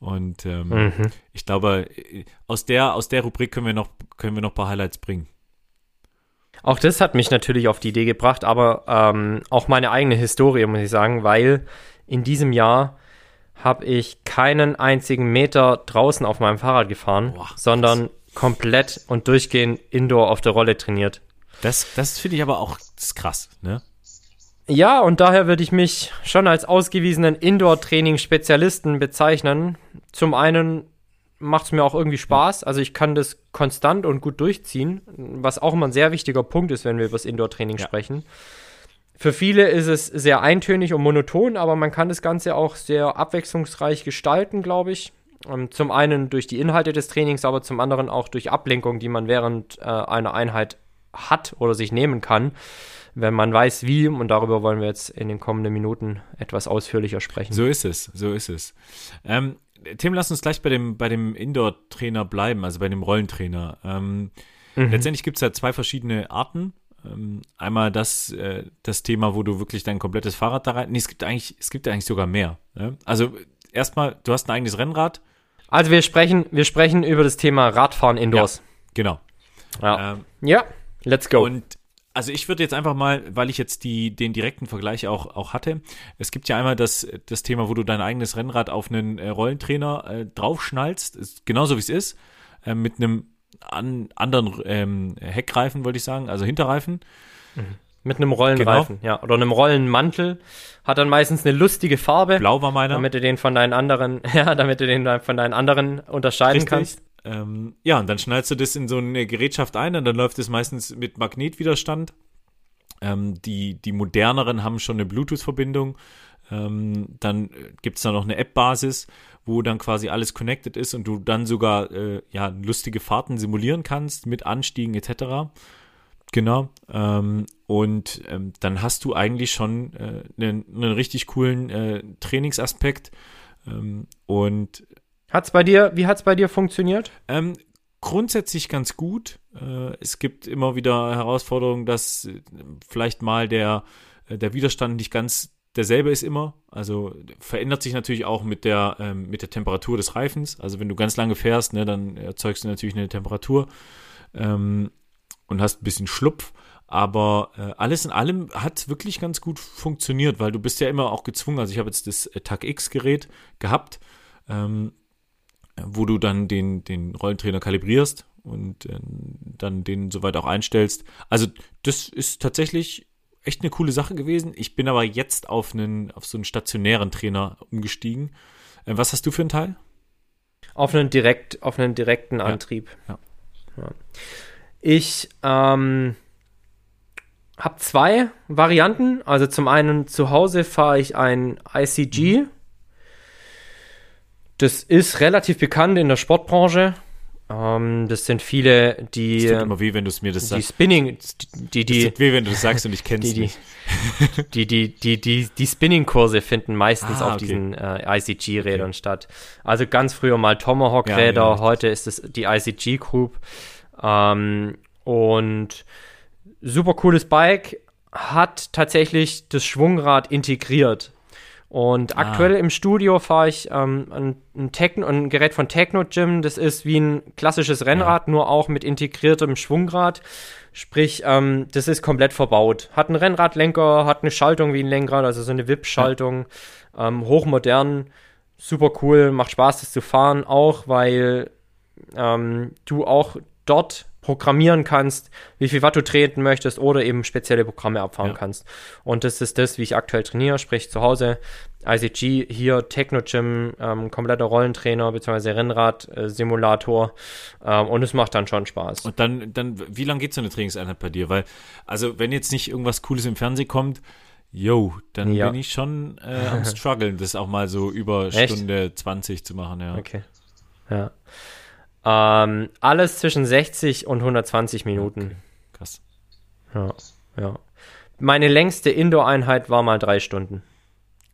Und ähm, Mhm. ich glaube, äh, aus der aus der Rubrik können wir noch können wir noch ein paar Highlights bringen. Auch das hat mich natürlich auf die Idee gebracht, aber auch meine eigene Historie, muss ich sagen, weil in diesem Jahr habe ich keinen einzigen Meter draußen auf meinem Fahrrad gefahren, Boah, sondern komplett und durchgehend indoor auf der Rolle trainiert. Das das finde ich aber auch krass, ne? Ja, und daher würde ich mich schon als ausgewiesenen Indoor-Training-Spezialisten bezeichnen. Zum einen macht es mir auch irgendwie Spaß, also ich kann das konstant und gut durchziehen, was auch immer ein sehr wichtiger Punkt ist, wenn wir über das Indoor-Training Ja. sprechen. Für viele ist es sehr eintönig und monoton, aber man kann das Ganze auch sehr abwechslungsreich gestalten, glaube ich. Ähm, Zum einen durch die Inhalte des Trainings, aber zum anderen auch durch Ablenkung, die man während äh, einer Einheit hat oder sich nehmen kann, wenn man weiß wie. Und darüber wollen wir jetzt in den kommenden Minuten etwas ausführlicher sprechen. So ist es, so ist es. Ähm, Tim, lass uns gleich bei dem, bei dem Indoor-Trainer bleiben, also bei dem Rollentrainer. Ähm, Mhm. Letztendlich gibt es ja zwei verschiedene Arten. Ähm, einmal das, äh, das Thema, wo du wirklich dein komplettes Fahrrad da rein. Nee, es gibt eigentlich, es gibt eigentlich sogar mehr. Ne? Also erstmal, du hast ein eigenes Rennrad. Also wir sprechen, wir sprechen über das Thema Radfahren indoors. Ja, genau. Ja. Ähm, ja, let's go. Und also ich würde jetzt einfach mal, weil ich jetzt die, den direkten Vergleich auch, auch hatte, es gibt ja einmal das, das Thema, wo du dein eigenes Rennrad auf einen äh, Rollentrainer äh, draufschnallst, ist genauso wie es ist, äh, mit einem an, anderen ähm, Heckreifen, wollte ich sagen, also Hinterreifen. Mhm. Mit einem Rollenreifen, genau. ja. Oder einem Rollenmantel. Hat dann meistens eine lustige Farbe. Blau war meiner. Damit du den von deinen anderen, [LAUGHS] ja, damit du den von deinen anderen unterscheiden Richtig. kannst. Ähm, ja, und dann schnallst du das in so eine Gerätschaft ein und dann läuft es meistens mit Magnetwiderstand. Ähm, die, die moderneren haben schon eine Bluetooth-Verbindung. Ähm, dann gibt es da noch eine App-Basis, wo dann quasi alles connected ist und du dann sogar äh, ja, lustige Fahrten simulieren kannst mit Anstiegen etc. Genau. Ähm, und ähm, dann hast du eigentlich schon äh, einen, einen richtig coolen äh, Trainingsaspekt. Ähm, und Hat's bei dir, wie hat's bei dir funktioniert? Ähm, grundsätzlich ganz gut. Äh, es gibt immer wieder Herausforderungen, dass äh, vielleicht mal der, äh, der Widerstand nicht ganz derselbe ist immer. Also verändert sich natürlich auch mit der, ähm, mit der Temperatur des Reifens. Also wenn du ganz lange fährst, ne, dann erzeugst du natürlich eine Temperatur ähm, und hast ein bisschen Schlupf. Aber äh, alles in allem hat wirklich ganz gut funktioniert, weil du bist ja immer auch gezwungen. Also ich habe jetzt das äh, TAG X-Gerät gehabt. Ähm, wo du dann den, den Rollentrainer kalibrierst und äh, dann den soweit auch einstellst. Also das ist tatsächlich echt eine coole Sache gewesen. Ich bin aber jetzt auf einen, auf so einen stationären Trainer umgestiegen. Äh, was hast du für einen Teil? Auf einen direkt, auf einen direkten ja. Antrieb. Ja. Ja. Ich ähm, habe zwei Varianten. Also zum einen zu Hause fahre ich ein ICG. Mhm. Das ist relativ bekannt in der Sportbranche. Ähm, das sind viele, die. Es tut immer weh, wenn du es mir das sagst. Die Spinning, die, die. Es tut weh, wenn du es sagst und ich kenne es nicht. [LAUGHS] Die, die, die, die, die Spinning-Kurse finden meistens ah, auf okay. diesen äh, ICG-Rädern okay. statt. Also ganz früher mal Tomahawk-Räder, ja, genau. heute ist es die ICG Group. Ähm, und super cooles Bike, hat tatsächlich das Schwungrad integriert. Und ah. aktuell im Studio fahre ich ähm, ein, ein, Techno, ein Gerät von Techno Gym. Das ist wie ein klassisches Rennrad, ja. nur auch mit integriertem Schwungrad. Sprich, ähm, das ist komplett verbaut. Hat einen Rennradlenker, hat eine Schaltung wie ein Lenkrad, also so eine VIP-Schaltung. Ja. Ähm, hochmodern, super cool, macht Spaß, das zu fahren, auch weil ähm, du auch dort programmieren kannst, wie viel Watt du treten möchtest oder eben spezielle Programme abfahren ja. kannst. Und das ist das, wie ich aktuell trainiere, sprich zu Hause ICG, hier Techno-Gym, ähm, kompletter Rollentrainer bzw. Rennrad-Simulator äh, ähm, und es macht dann schon Spaß. Und dann, dann wie lange geht so eine Trainingseinheit bei dir? Weil, also wenn jetzt nicht irgendwas Cooles im Fernsehen kommt, yo, dann ja. bin ich schon äh, am [LAUGHS] struggeln, das auch mal so über Echt? Stunde 20 zu machen, ja. Okay. Ja. Ähm, alles zwischen 60 und 120 Minuten. Okay. Krass. Ja, ja. Meine längste Indoor-Einheit war mal drei Stunden.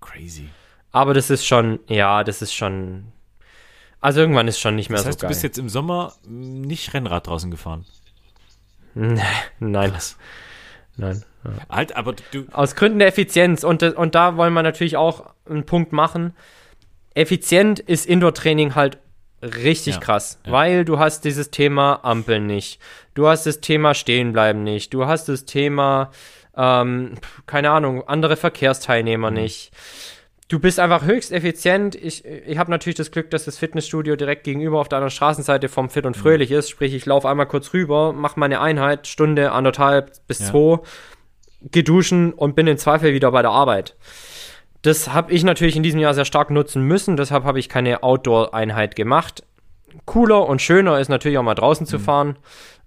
Crazy. Aber das ist schon, ja, das ist schon. Also irgendwann ist schon nicht mehr das heißt, so geil. Du bist jetzt im Sommer nicht Rennrad draußen gefahren. [LAUGHS] Nein. Krass. Nein. Ja. Halt, aber du. Aus Gründen der Effizienz. Und, und da wollen wir natürlich auch einen Punkt machen. Effizient ist Indoor-Training halt richtig ja, krass, ja. weil du hast dieses Thema Ampeln nicht, du hast das Thema Stehenbleiben nicht, du hast das Thema, ähm, keine Ahnung, andere Verkehrsteilnehmer mhm. nicht. Du bist einfach höchst effizient. Ich, ich habe natürlich das Glück, dass das Fitnessstudio direkt gegenüber auf der anderen Straßenseite vom Fit und mhm. Fröhlich mhm. ist. Sprich, ich laufe einmal kurz rüber, mache meine Einheit, Stunde, anderthalb bis ja. zwei, geduschen und bin im Zweifel wieder bei der Arbeit. Das habe ich natürlich in diesem Jahr sehr stark nutzen müssen, deshalb habe ich keine Outdoor-Einheit gemacht. Cooler und schöner ist natürlich auch mal draußen mhm. zu fahren,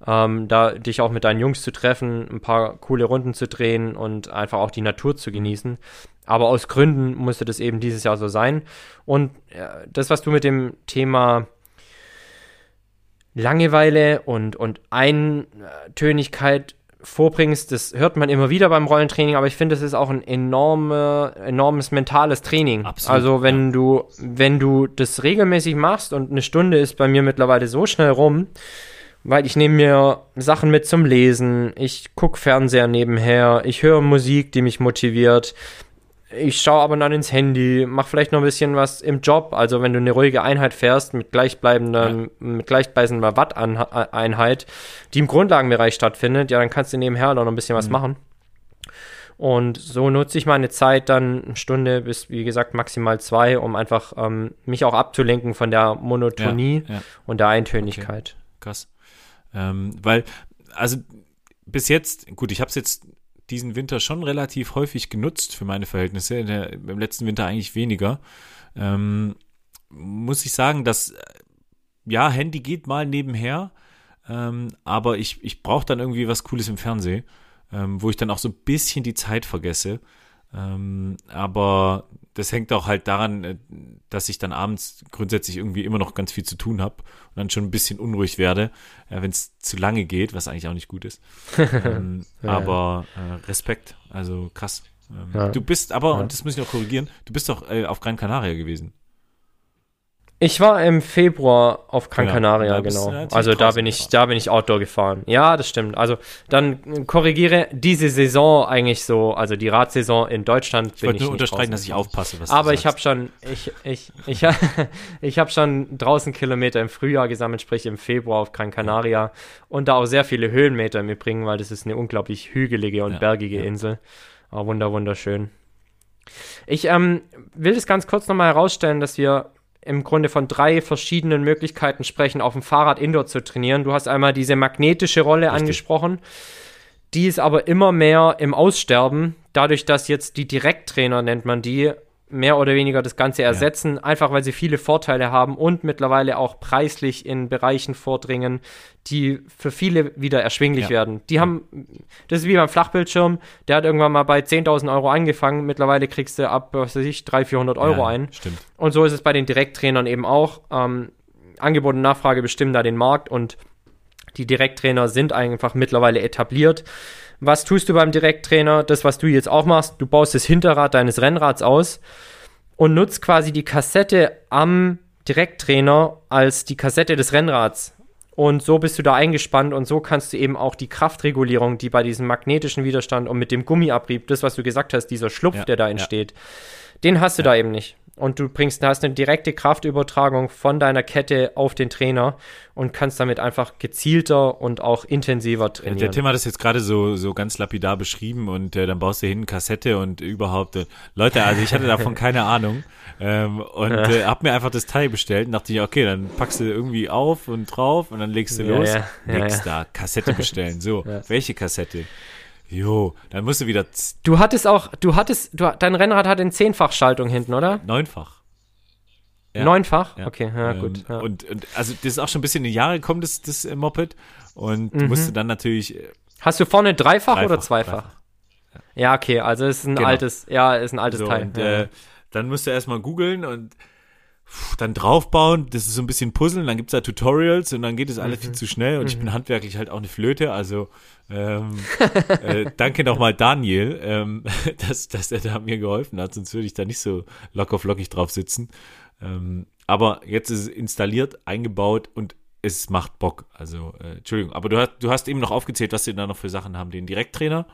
ähm, da dich auch mit deinen Jungs zu treffen, ein paar coole Runden zu drehen und einfach auch die Natur zu genießen. Aber aus Gründen musste das eben dieses Jahr so sein. Und äh, das, was du mit dem Thema Langeweile und, und Eintönigkeit vorbringst, das hört man immer wieder beim Rollentraining, aber ich finde, es ist auch ein enorme, enormes mentales Training. Absolut, also wenn ja. du, wenn du das regelmäßig machst und eine Stunde ist bei mir mittlerweile so schnell rum weil ich nehme mir Sachen mit zum Lesen, ich gucke Fernseher nebenher, ich höre Musik, die mich motiviert. Ich schaue aber dann ins Handy, mach vielleicht noch ein bisschen was im Job. Also wenn du eine ruhige Einheit fährst mit gleichbleibender, ja. mit gleichbleibender Watt-Einheit, die im Grundlagenbereich stattfindet, ja, dann kannst du nebenher noch ein bisschen was mhm. machen. Und so nutze ich meine Zeit dann eine Stunde bis, wie gesagt, maximal zwei, um einfach ähm, mich auch abzulenken von der Monotonie ja, ja. und der Eintönigkeit. Okay. Krass. Ähm, weil, also bis jetzt, gut, ich habe es jetzt diesen Winter schon relativ häufig genutzt für meine Verhältnisse, der, im letzten Winter eigentlich weniger. Ähm, muss ich sagen, dass, ja, Handy geht mal nebenher, ähm, aber ich, ich brauche dann irgendwie was Cooles im Fernsehen ähm, wo ich dann auch so ein bisschen die Zeit vergesse. Ähm, aber das hängt auch halt daran, äh, dass ich dann abends grundsätzlich irgendwie immer noch ganz viel zu tun habe und dann schon ein bisschen unruhig werde, äh, wenn es zu lange geht, was eigentlich auch nicht gut ist. [LAUGHS] ähm, ja, aber äh, Respekt, also krass. Ähm, ja. Du bist aber, und das muss ich noch korrigieren, du bist doch äh, auf Gran Canaria gewesen. Ich war im Februar auf Gran genau. Canaria, genau. Also da bin ich, gefahren. da bin ich Outdoor gefahren. Ja, das stimmt. Also dann korrigiere diese Saison eigentlich so, also die Radsaison in Deutschland. Ich wollte nur unterstreichen, dass ich aufpasse. Was Aber ich habe schon, ich, ich, ich, [LAUGHS] ich habe schon draußen Kilometer im Frühjahr gesammelt, sprich im Februar auf Gran Canaria und da auch sehr viele Höhenmeter mitbringen, weil das ist eine unglaublich hügelige und ja, bergige ja. Insel. Oh, wunder, wunderschön. Ich ähm, will das ganz kurz nochmal herausstellen, dass wir im Grunde von drei verschiedenen Möglichkeiten sprechen, auf dem Fahrrad Indoor zu trainieren. Du hast einmal diese magnetische Rolle Richtig. angesprochen. Die ist aber immer mehr im Aussterben, dadurch, dass jetzt die Direkttrainer, nennt man die, mehr oder weniger das Ganze ersetzen, ja. einfach weil sie viele Vorteile haben und mittlerweile auch preislich in Bereichen vordringen, die für viele wieder erschwinglich ja. werden. Die haben, das ist wie beim Flachbildschirm, der hat irgendwann mal bei 10.000 Euro angefangen, mittlerweile kriegst du ab, was weiß ich, 300, 400 Euro ja, ein. Stimmt. Und so ist es bei den Direkttrainern eben auch. Ähm, Angebot und Nachfrage bestimmen da den Markt und die Direkttrainer sind einfach mittlerweile etabliert. Was tust du beim Direkttrainer? Das, was du jetzt auch machst, du baust das Hinterrad deines Rennrads aus und nutzt quasi die Kassette am Direkttrainer als die Kassette des Rennrads. Und so bist du da eingespannt und so kannst du eben auch die Kraftregulierung, die bei diesem magnetischen Widerstand und mit dem Gummiabrieb, das, was du gesagt hast, dieser Schlupf, ja, der da entsteht, ja. den hast du ja. da eben nicht und du bringst, hast eine direkte Kraftübertragung von deiner Kette auf den Trainer und kannst damit einfach gezielter und auch intensiver trainieren. Der Tim hat das jetzt gerade so, so ganz lapidar beschrieben und äh, dann baust du hin Kassette und überhaupt. Äh, Leute, also ich hatte davon [LAUGHS] keine Ahnung ähm, und ja. äh, hab mir einfach das Teil bestellt und dachte ich, okay, dann packst du irgendwie auf und drauf und dann legst du ja, los. Ja, Nix da, Kassette bestellen. So, [LAUGHS] welche Kassette? Jo, dann musst du wieder. Du hattest auch, du hattest, du, dein Rennrad hat eine Zehnfachschaltung hinten, oder? Neunfach. Ja. Neunfach? Ja. Okay, ja, ähm, gut. Ja. Und, und, also das ist auch schon ein bisschen in die Jahre gekommen, das, das äh, Moped. Und mhm. du musst dann natürlich. Äh, Hast du vorne dreifach, dreifach oder zweifach? Dreifach. Ja. okay, also ist ein genau. altes, ja, ist ein altes so, Teil. Und, äh, dann musst du erstmal googeln und dann draufbauen, das ist so ein bisschen Puzzeln, dann gibt es da Tutorials und dann geht es alles mhm. viel zu schnell und mhm. ich bin handwerklich halt auch eine Flöte, also ähm, [LAUGHS] äh, danke nochmal Daniel, ähm, [LAUGHS] dass, dass er da mir geholfen hat, sonst würde ich da nicht so locker flockig drauf sitzen. Ähm, aber jetzt ist es installiert, eingebaut und es macht Bock. Also, äh, Entschuldigung, aber du hast, du hast eben noch aufgezählt, was sie da noch für Sachen haben. Den Direkttrainer,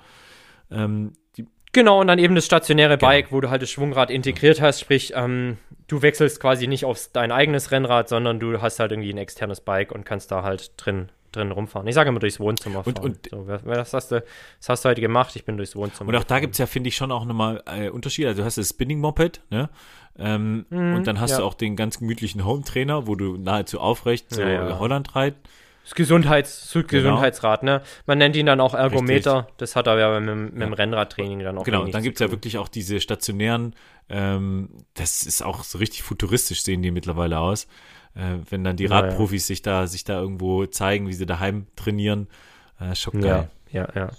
ähm, die Genau, und dann eben das stationäre genau. Bike, wo du halt das Schwungrad integriert hast, sprich, ähm, du wechselst quasi nicht auf dein eigenes Rennrad, sondern du hast halt irgendwie ein externes Bike und kannst da halt drin drin rumfahren. Ich sage immer durchs Wohnzimmer fahren. Und, und so, das, hast du, das hast du heute gemacht, ich bin durchs Wohnzimmer. Und auch da gibt es ja, finde ich, schon auch nochmal äh, Unterschiede. Also du hast das Spinning-Moped, ne? Ähm, mhm, und dann hast ja. du auch den ganz gemütlichen Home-Trainer, wo du nahezu aufrecht so ja, ja. Holland reitest. Das Gesundheits genau. Gesundheitsrad, ne? Man nennt ihn dann auch Ergometer. Richtig. Das hat er ja mit, mit dem Rennradtraining dann auch. Genau, und dann gibt es ja wirklich auch diese stationären, ähm, das ist auch so richtig futuristisch, sehen die mittlerweile aus. Äh, wenn dann die ja, Radprofis ja. sich da, sich da irgendwo zeigen, wie sie daheim trainieren. Äh, schon geil. Ja, ja, ja.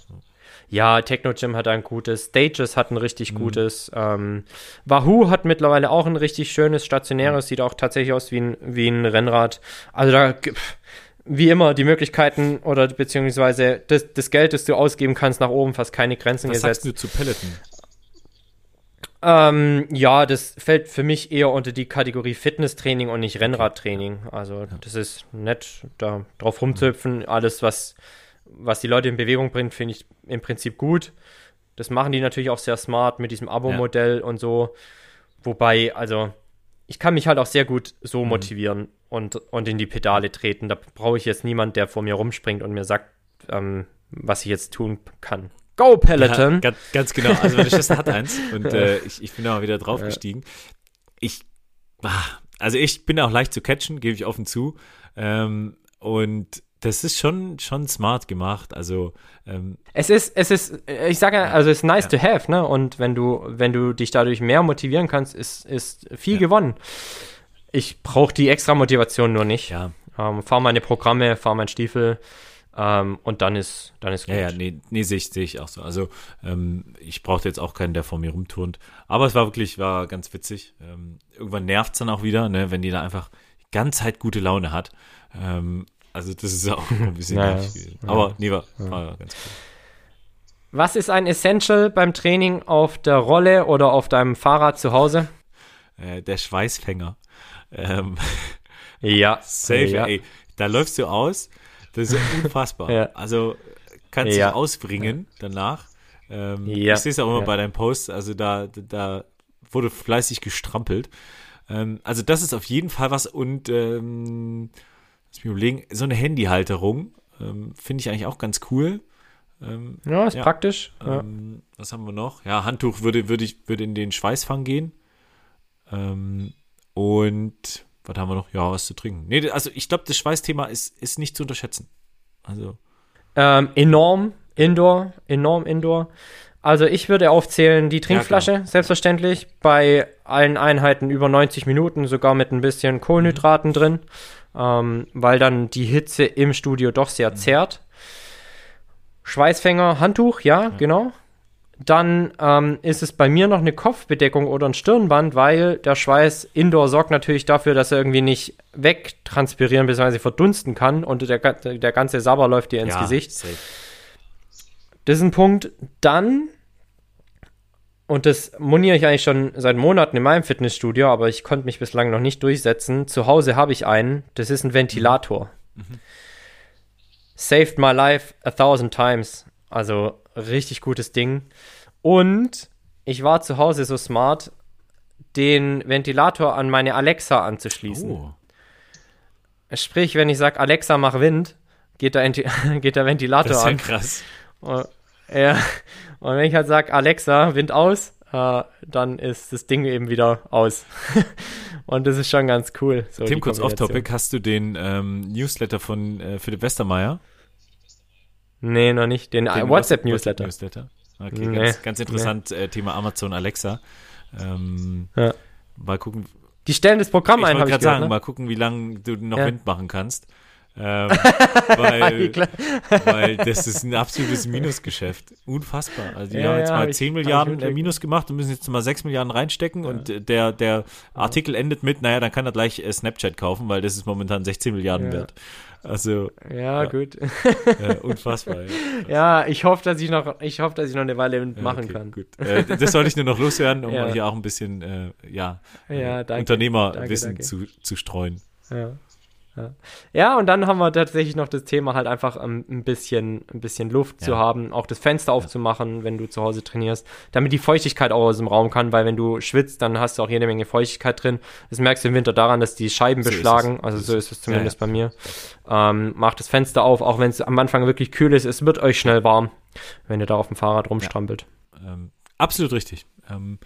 Ja, Techno Gym hat ein gutes, Stages hat ein richtig mhm. gutes, ähm, Wahoo hat mittlerweile auch ein richtig schönes stationäres, mhm. sieht auch tatsächlich aus wie ein, wie ein Rennrad. Also da, wie immer, die Möglichkeiten oder beziehungsweise das, das Geld, das du ausgeben kannst, nach oben fast keine Grenzen Was gesetzt. Was sagst du zu Peloton? Ähm, ja, das fällt für mich eher unter die Kategorie Fitnesstraining und nicht Rennradtraining. Also das ist nett, da drauf rumzuhüpfen. Alles, was, was die Leute in Bewegung bringt, finde ich im Prinzip gut. Das machen die natürlich auch sehr smart mit diesem Abo-Modell ja. und so. Wobei, also, ich kann mich halt auch sehr gut so mhm. Und, und in die Pedale treten. Da brauche ich jetzt niemand, der vor mir rumspringt und mir sagt, ähm, was ich jetzt tun kann. Go, Peloton! Ja, ganz, ganz, genau. Also meine Schwester hat eins [LAUGHS] und äh, ich, ich bin da mal wieder draufgestiegen. Ich, ah, also ich bin auch leicht zu catchen, gebe ich offen zu. Ähm, und das ist schon, schon smart gemacht. Also ähm, es ist, es ist, ich sage also es ist nice ja. to have, ne? Und wenn du, wenn du dich dadurch mehr motivieren kannst, ist, ist viel ja. gewonnen. Ich brauche die extra Motivation nur nicht. Ja. Ähm, fahr meine Programme, fahr meinen Stiefel ähm, und dann ist, dann ist gut. Ja, ja, nee, nee sehe ich, seh ich auch so. Also ähm, ich brauchte jetzt auch keinen, der vor mir rumturnt. Aber es war wirklich, war ganz witzig. Ähm, irgendwann nervt es dann auch wieder, ne, wenn die da einfach die ganze Zeit gute Laune hat. Ähm, also das ist auch ein bisschen [LAUGHS] naja, Aber nee, war, war ganz cool. Was ist ein Essential beim Training auf der Rolle oder auf deinem Fahrrad zu Hause? Äh, der Schweißfänger. Ähm, [LAUGHS] ja. Safe, ja. ey. Da läufst du aus. Das ist [LAUGHS] unfassbar. ja. Also kannst ja. dich ausbringen ja. danach. Ähm, ja. Ich sehe es auch immer bei deinen Posts. Also da, da wurde fleißig gestrampelt. Ähm, also das ist auf jeden Fall was. Und ähm, Lass mich überlegen, so eine Handyhalterung ähm, finde ich eigentlich auch ganz cool. Ähm, ja, ist ja, praktisch. Ähm, was haben wir noch? Ja, Handtuch würde, würde, ich, würde in den Schweißfang gehen. Ähm, und was haben wir noch? Ja, was zu trinken. Nee, also ich glaube, das Schweißthema ist, ist nicht zu unterschätzen. Also. Ähm, enorm Indoor, enorm Indoor. Also ich würde aufzählen die Trinkflasche, ja, selbstverständlich, bei allen Einheiten über 90 Minuten, sogar mit ein bisschen Kohlenhydraten mhm. drin ähm, weil dann die Hitze im Studio doch sehr mhm. zerrt. Schweißfänger, Handtuch, ja, ja. genau. Dann ähm, ist es bei mir noch eine Kopfbedeckung oder ein Stirnband, weil der Schweiß indoor sorgt natürlich dafür, dass er irgendwie nicht wegtranspirieren bzw. verdunsten kann und der, der ganze Sabber läuft dir ins ja, Gesicht. Safe. Das ist ein Punkt. Dann und das moniere ich eigentlich schon seit Monaten in meinem Fitnessstudio, aber ich konnte mich bislang noch nicht durchsetzen. Zu Hause habe ich einen, das ist ein Ventilator. Mhm. Saved my life a thousand times. Also richtig gutes Ding. Und ich war zu Hause so smart, den Ventilator an meine Alexa anzuschließen. Oh. Sprich, wenn ich sage, Alexa, mach Wind, geht der, [LAUGHS] geht der Ventilator an. Das ist ja krass. Und, ja, und wenn ich halt sage, Alexa, Wind aus, äh, dann ist das Ding eben wieder aus. [LAUGHS] und das ist schon ganz cool. So Tim, kurz off-topic, hast du den ähm, Newsletter von äh, Philipp Westermeier? Nee, noch nicht. Den, den WhatsApp-Newsletter. WhatsApp okay, nee, ganz, ganz interessant, nee. äh, Thema Amazon Alexa. Ähm, ja. Mal gucken. Die stellen das Programm ich ein, habe ich gerade sagen, ne? mal gucken, wie lange du noch ja. Wind machen kannst. Ähm, [LAUGHS] weil, weil das ist ein absolutes Minusgeschäft. Unfassbar. Also die ja, haben jetzt mal 10 Milliarden äh, Minus gemacht und müssen jetzt mal 6 Milliarden reinstecken und der, der Artikel endet mit, naja, dann kann er gleich äh, Snapchat kaufen, weil das ist momentan 16 Milliarden wert. Also ja, gut. unfassbar. [LAUGHS] Ja. ich hoffe, dass ich noch, ich hoffe, dass ich noch eine Weile machen okay, kann. Gut. Äh, das sollte ich nur noch loswerden, um [LAUGHS] hier auch ein bisschen äh, ja, danke, Unternehmerwissen danke, danke. Zu, zu streuen. Ja. Ja. ja, und dann haben wir tatsächlich noch das Thema halt einfach ähm, ein bisschen, ein bisschen Luft ja. zu haben, auch das Fenster aufzumachen, wenn du zu Hause trainierst, damit die Feuchtigkeit auch aus dem Raum kann, weil wenn du schwitzt, dann hast du auch jede Menge Feuchtigkeit drin. Das merkst du im Winter daran, dass die Scheiben so beschlagen, also so ist es zumindest bei mir. Ähm, macht das Fenster auf, auch wenn es am Anfang wirklich kühl ist, es wird euch schnell warm, wenn ihr da auf dem Fahrrad rumstrampelt. Ähm, absolut richtig. Ähm,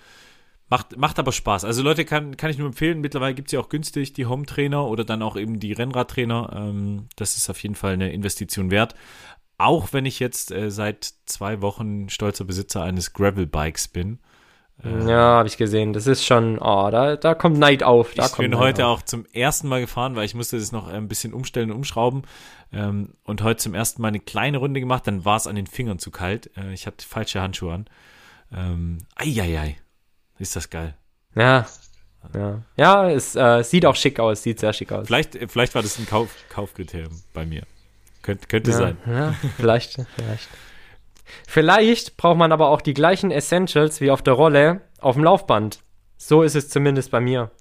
Macht, macht aber Spaß. Also Leute, kann, kann ich nur empfehlen. Mittlerweile gibt es ja auch günstig die Home-Trainer oder dann auch eben die Rennradtrainer. Ähm, das ist auf jeden Fall eine Investition wert. Auch wenn ich jetzt äh, seit zwei Wochen stolzer Besitzer eines Gravel-Bikes bin. Äh, ja, habe ich gesehen. Das ist schon, oh, da, da kommt Neid auf. Da ich bin Neid heute auf. auch zum ersten Mal gefahren, weil ich musste das noch ein bisschen umstellen und umschrauben. Ähm, und heute zum ersten Mal eine kleine Runde gemacht. Dann war es an den Fingern zu kalt. Äh, ich hatte falsche Handschuhe an. Ähm, eieiei. Ist das geil. Ja. Ja, ja es äh, sieht auch schick aus, sieht sehr schick aus. Vielleicht, vielleicht war das ein Kauf, Kaufkriterium bei mir. Könnt, könnte ja, sein. Ja, [LAUGHS] vielleicht, vielleicht. Vielleicht braucht man aber auch die gleichen Essentials wie auf der Rolle auf dem Laufband. So ist es zumindest bei mir.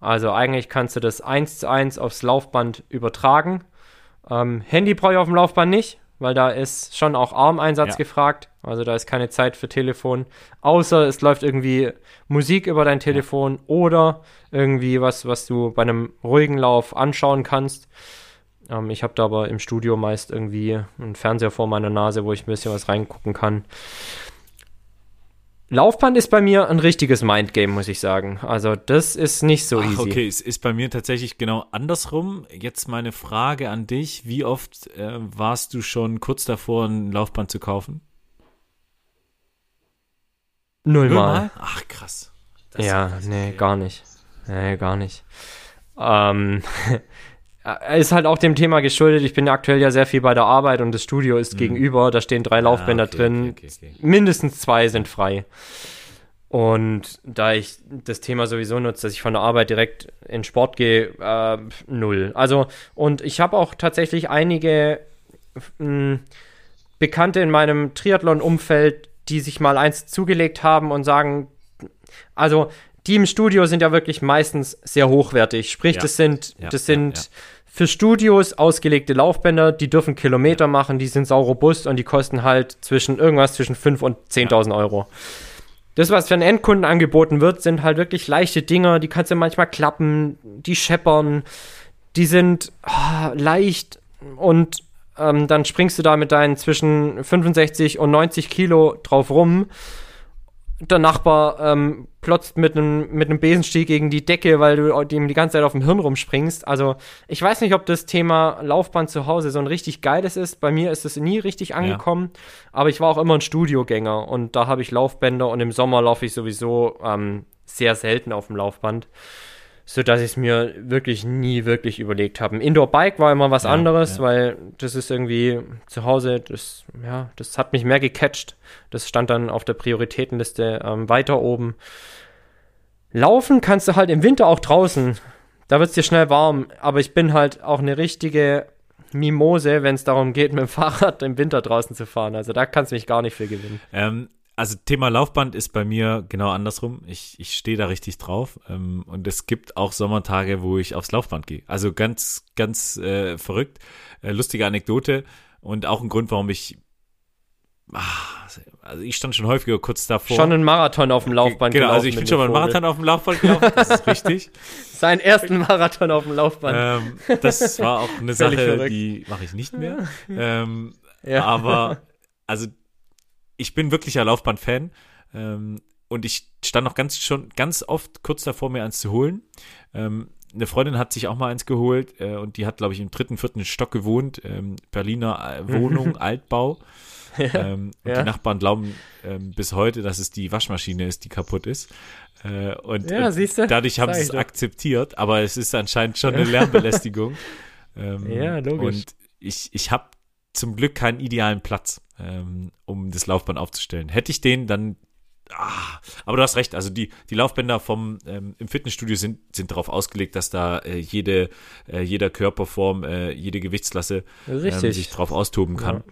Also eigentlich kannst du das eins zu eins aufs Laufband übertragen. Ähm, Handy brauche ich auf dem Laufband nicht, weil da ist schon auch Armeinsatz ja. gefragt. Also da ist keine Zeit für Telefon. Außer es läuft irgendwie Musik über dein Telefon ja. oder irgendwie was, was du bei einem ruhigen Lauf anschauen kannst. Ähm, ich habe da aber im Studio meist irgendwie einen Fernseher vor meiner Nase, wo ich ein bisschen was reingucken kann. Laufband ist bei mir ein richtiges Mindgame, muss ich sagen. Also das ist nicht so Ach, easy. Okay, es ist bei mir tatsächlich genau andersrum. Jetzt meine Frage an dich. Wie oft äh, warst du schon kurz davor, ein Laufband zu kaufen? Nullmal. Ach, krass. Das ja, nee, gar nicht. Nee, gar nicht. Ähm, [LAUGHS] ist halt auch dem Thema geschuldet. Ich bin aktuell ja sehr viel bei der Arbeit und das Studio ist mhm. gegenüber. Da stehen drei ah, Laufbänder ah, okay, drin. Okay, okay, Mindestens zwei sind frei. Und da ich das Thema sowieso nutze, dass ich von der Arbeit direkt in Sport gehe, äh, null. Also, und ich habe auch tatsächlich einige mh, Bekannte in meinem Triathlon-Umfeld, die sich mal eins zugelegt haben und sagen, also die im Studio sind ja wirklich meistens sehr hochwertig. Sprich, ja. das sind, ja, das sind ja, für Studios ausgelegte Laufbänder, die dürfen Kilometer machen, die sind sau robust und die kosten halt zwischen irgendwas zwischen 5 und 10.000 Euro. Das, was für einen Endkunden angeboten wird, sind halt wirklich leichte Dinger, die kannst du manchmal klappen, die scheppern, die sind oh, leicht und ähm, dann springst du da mit deinen zwischen 65 und 90 Kilo drauf rum der Nachbar ähm, plotzt mit einem mit einem Besenstiel gegen die Decke, weil du ihm die ganze Zeit auf dem Hirn rumspringst. Also ich weiß nicht, ob das Thema Laufband zu Hause so ein richtig geiles ist. Bei mir ist es nie richtig angekommen, ja. aber ich war auch immer ein Studiogänger und da habe ich Laufbänder und im Sommer laufe ich sowieso ähm, sehr selten auf dem Laufband so dass ich es mir wirklich nie wirklich überlegt habe. Ein Indoor-Bike war immer was ja, anderes, ja. weil das ist irgendwie zu Hause, das, ja, das hat mich mehr gecatcht. Das stand dann auf der Prioritätenliste ähm, weiter oben. Laufen kannst du halt im Winter auch draußen. Da wird es dir schnell warm. Aber ich bin halt auch eine richtige Mimose, wenn es darum geht, mit dem [LAUGHS] Fahrrad im Winter draußen zu fahren. Also da kannst du mich gar nicht für gewinnen. Ähm, also Thema Laufband ist bei mir genau andersrum. Ich, ich stehe da richtig drauf. Ähm, und es gibt auch Sommertage, wo ich aufs Laufband gehe. Also ganz, ganz äh, verrückt. Äh, lustige Anekdote und auch ein Grund, warum ich. Ach, also ich stand schon häufiger kurz davor. Schon einen Marathon auf dem Laufband Genau, also ich bin schon mal einen Marathon auf dem Laufband gelaufen, das ist [LAUGHS] richtig. Seinen ersten Marathon auf dem Laufband. Ähm, das war auch eine Sache, verrückt. die mache ich nicht mehr. [LAUGHS] Ähm, ja. Aber [LAUGHS] also ich bin wirklicher Laufband-Fan. Ähm, und ich stand noch ganz schon ganz oft kurz davor, mir eins zu holen. Ähm, eine Freundin hat sich auch mal eins geholt äh, und die hat, glaube ich, im dritten, vierten Stock gewohnt. Ähm, Berliner äh, [LAUGHS] Wohnung, Altbau. Ähm, und ja. die Nachbarn glauben ähm, bis heute, dass es die Waschmaschine ist, die kaputt ist. Äh, und, ja, und dadurch haben sie es akzeptiert, aber es ist anscheinend schon [LAUGHS] eine Lärmbelästigung. ähm, ja, logisch. Und ich, ich habe zum Glück keinen idealen Platz, ähm, um das Laufband aufzustellen. Hätte ich den, dann. Ah, aber du hast recht, also die, die Laufbänder vom ähm, im Fitnessstudio sind, sind darauf ausgelegt, dass da äh, jede, äh, jeder Körperform, äh, jede Gewichtsklasse ähm, sich drauf austoben kann. Ja.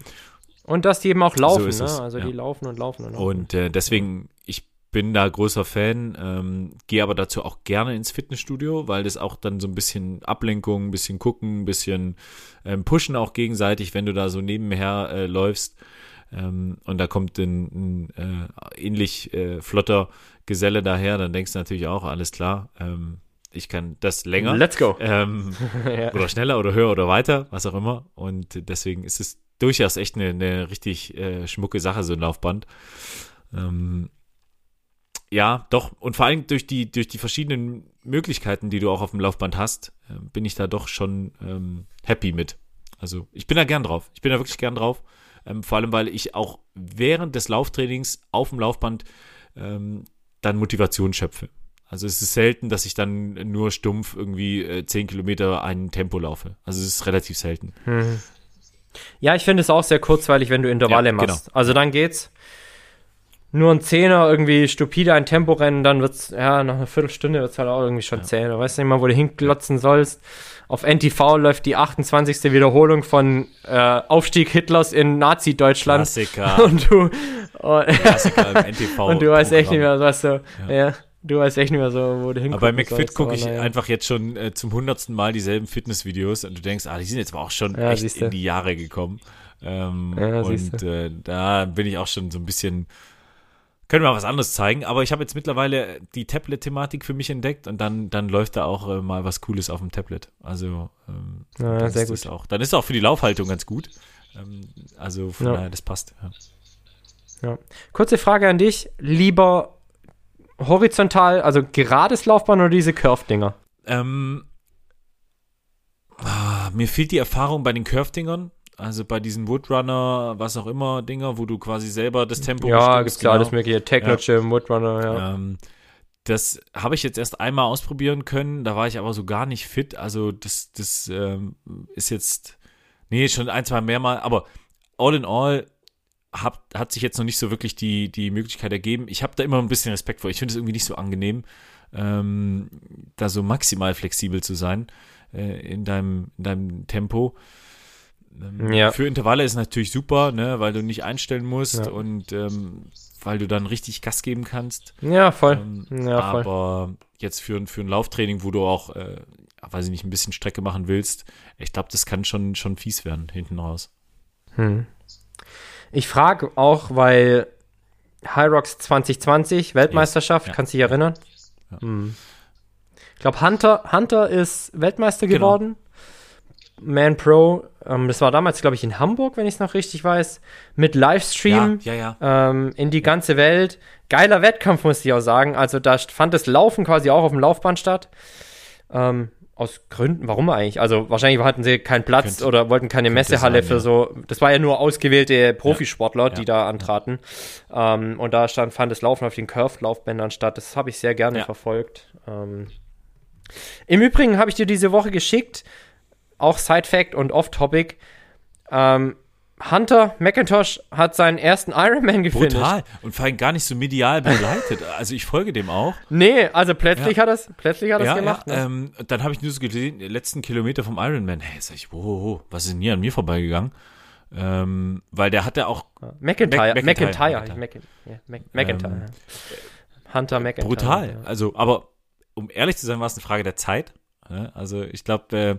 Und dass die eben auch laufen, so ne? Also ja. die laufen und laufen und laufen. Und äh, deswegen, ich bin da großer Fan, ähm, gehe aber dazu auch gerne ins Fitnessstudio, weil das auch dann so ein bisschen Ablenkung, ein bisschen gucken, ein bisschen ähm, pushen auch gegenseitig, wenn du da so nebenher äh, läufst. Ähm, und da kommt ein, ein äh, ähnlich äh, flotter Geselle daher, dann denkst du natürlich auch, alles klar, ähm, ich kann das länger. Let's go. Ähm, [LAUGHS] ja. Oder schneller oder höher oder weiter, was auch immer. Und deswegen ist es durchaus echt eine, eine richtig äh, schmucke Sache, so ein Laufband. Ähm, ja, doch. Und vor allem durch die, durch die verschiedenen Möglichkeiten, die du auch auf dem Laufband hast, äh, bin ich da doch schon ähm, happy mit. Also ich bin da gern drauf. Ich bin da wirklich gern drauf. Ähm, vor allem, weil ich auch während des Lauftrainings auf dem Laufband ähm, dann Motivation schöpfe. Also es ist selten, dass ich dann nur stumpf irgendwie äh, 10 Kilometer ein Tempo laufe. Also es ist relativ selten. Hm. Ja, ich finde es auch sehr kurzweilig, wenn du Intervalle ja, machst. Genau. Also dann geht's. nur ein Zehner irgendwie stupide ein Temporennen, dann wird's, ja, nach einer Viertelstunde wird's halt auch irgendwie schon ja. Du weißt nicht mal, wo du hinklotzen sollst. Auf NTV läuft die 28. Wiederholung von äh, Aufstieg Hitlers in Nazi-Deutschland. Klassiker. [LAUGHS] Und du, und, Klassiker im [LAUGHS] NTV. Und du weißt echt nicht mehr, was du, ja. ja. Du weißt echt nicht mehr so, wo du hinkommst. Aber bei McFit gucke ich naja. einfach jetzt schon äh, zum hundertsten Mal dieselben Fitnessvideos und du denkst, ah, die sind jetzt aber auch schon ja, echt siehste. in die Jahre gekommen. Ähm, ja, und äh, da bin ich auch schon so ein bisschen können wir mal was anderes zeigen, aber ich habe jetzt mittlerweile die Tablet-Thematik für mich entdeckt und dann, dann läuft da auch äh, mal was Cooles auf dem Tablet. Also ähm, ja, sehr gut. Auch, dann ist es auch für die Laufhaltung ganz gut. Ähm, also von ja. daher, das passt. Ja. ja. Kurze Frage an dich. Lieber horizontal, also gerades Laufbahn oder diese Curve-Dinger? Ähm, ah, mir fehlt die Erfahrung bei den Curve-Dingern. Also bei diesen Woodrunner, was auch immer, Dinger, wo du quasi selber das Tempo Ja, gibt's klar, genau. das mögliche Techno-Gym, ja. Woodrunner, ja. Ähm, das habe ich jetzt erst einmal ausprobieren können, da war ich aber so gar nicht fit. Also das, das ähm, ist jetzt, nee, schon ein, zwei mehrmal, aber all in all hat, hat sich jetzt noch nicht so wirklich die, die Möglichkeit ergeben. Ich habe da immer ein bisschen Respekt vor. Ich finde es irgendwie nicht so angenehm, ähm, da so maximal flexibel zu sein äh, in, deinem, in deinem Tempo. Ähm, ja. Für Intervalle ist natürlich super, ne, weil du nicht einstellen musst ja. und ähm, weil du dann richtig Gas geben kannst. Ja, voll. Ähm, ja, voll. Aber jetzt für, für ein Lauftraining, wo du auch, äh, weiß ich nicht, ein bisschen Strecke machen willst, ich glaube, das kann schon, schon fies werden hinten raus. Hm. Ich frage auch, weil High Rocks 2020, Weltmeisterschaft, yes. kannst du dich erinnern? Hm. Ich glaube, Hunter, Hunter ist Weltmeister genau. geworden. Man Pro, ähm, das war damals, glaube ich, in Hamburg, wenn ich es noch richtig weiß, mit Livestream ja, ja, ja. Ähm, in die ganze Welt. Geiler Wettkampf, muss ich auch sagen. Also da fand das Laufen quasi auch auf dem Laufband statt. Ähm, aus Gründen, warum eigentlich? Also wahrscheinlich hatten sie keinen Platz könnte, oder wollten keine Messehalle sein, für so. Das war ja nur ausgewählte Profisportler, die da antraten. Ähm, und da stand, fand das Laufen auf den Curved-Laufbändern statt. Das habe ich sehr gerne verfolgt. Ähm, Im Übrigen habe ich dir diese Woche geschickt, auch Side-Fact und Off-Topic. Ähm, Hunter McIntosh hat seinen ersten Ironman gefunden. Total. Und vor allem gar nicht so medial begleitet. [LAUGHS] also ich folge dem auch. Nee, also plötzlich ja. hat es plötzlich hat ja, gemacht. Ja. Ne? Ähm, dann habe ich nur so gesehen, letzten Kilometer vom Ironman. Hey, sag ich, wow, was ist denn hier an mir vorbeigegangen? Ähm, weil der hatte auch McIntyre, Mac McIntyre, McIntyre, McIntyre. Ähm, Hunter McIntyre. Brutal. Also, aber um ehrlich zu sein, war es eine Frage der Zeit. Also ich glaube, äh,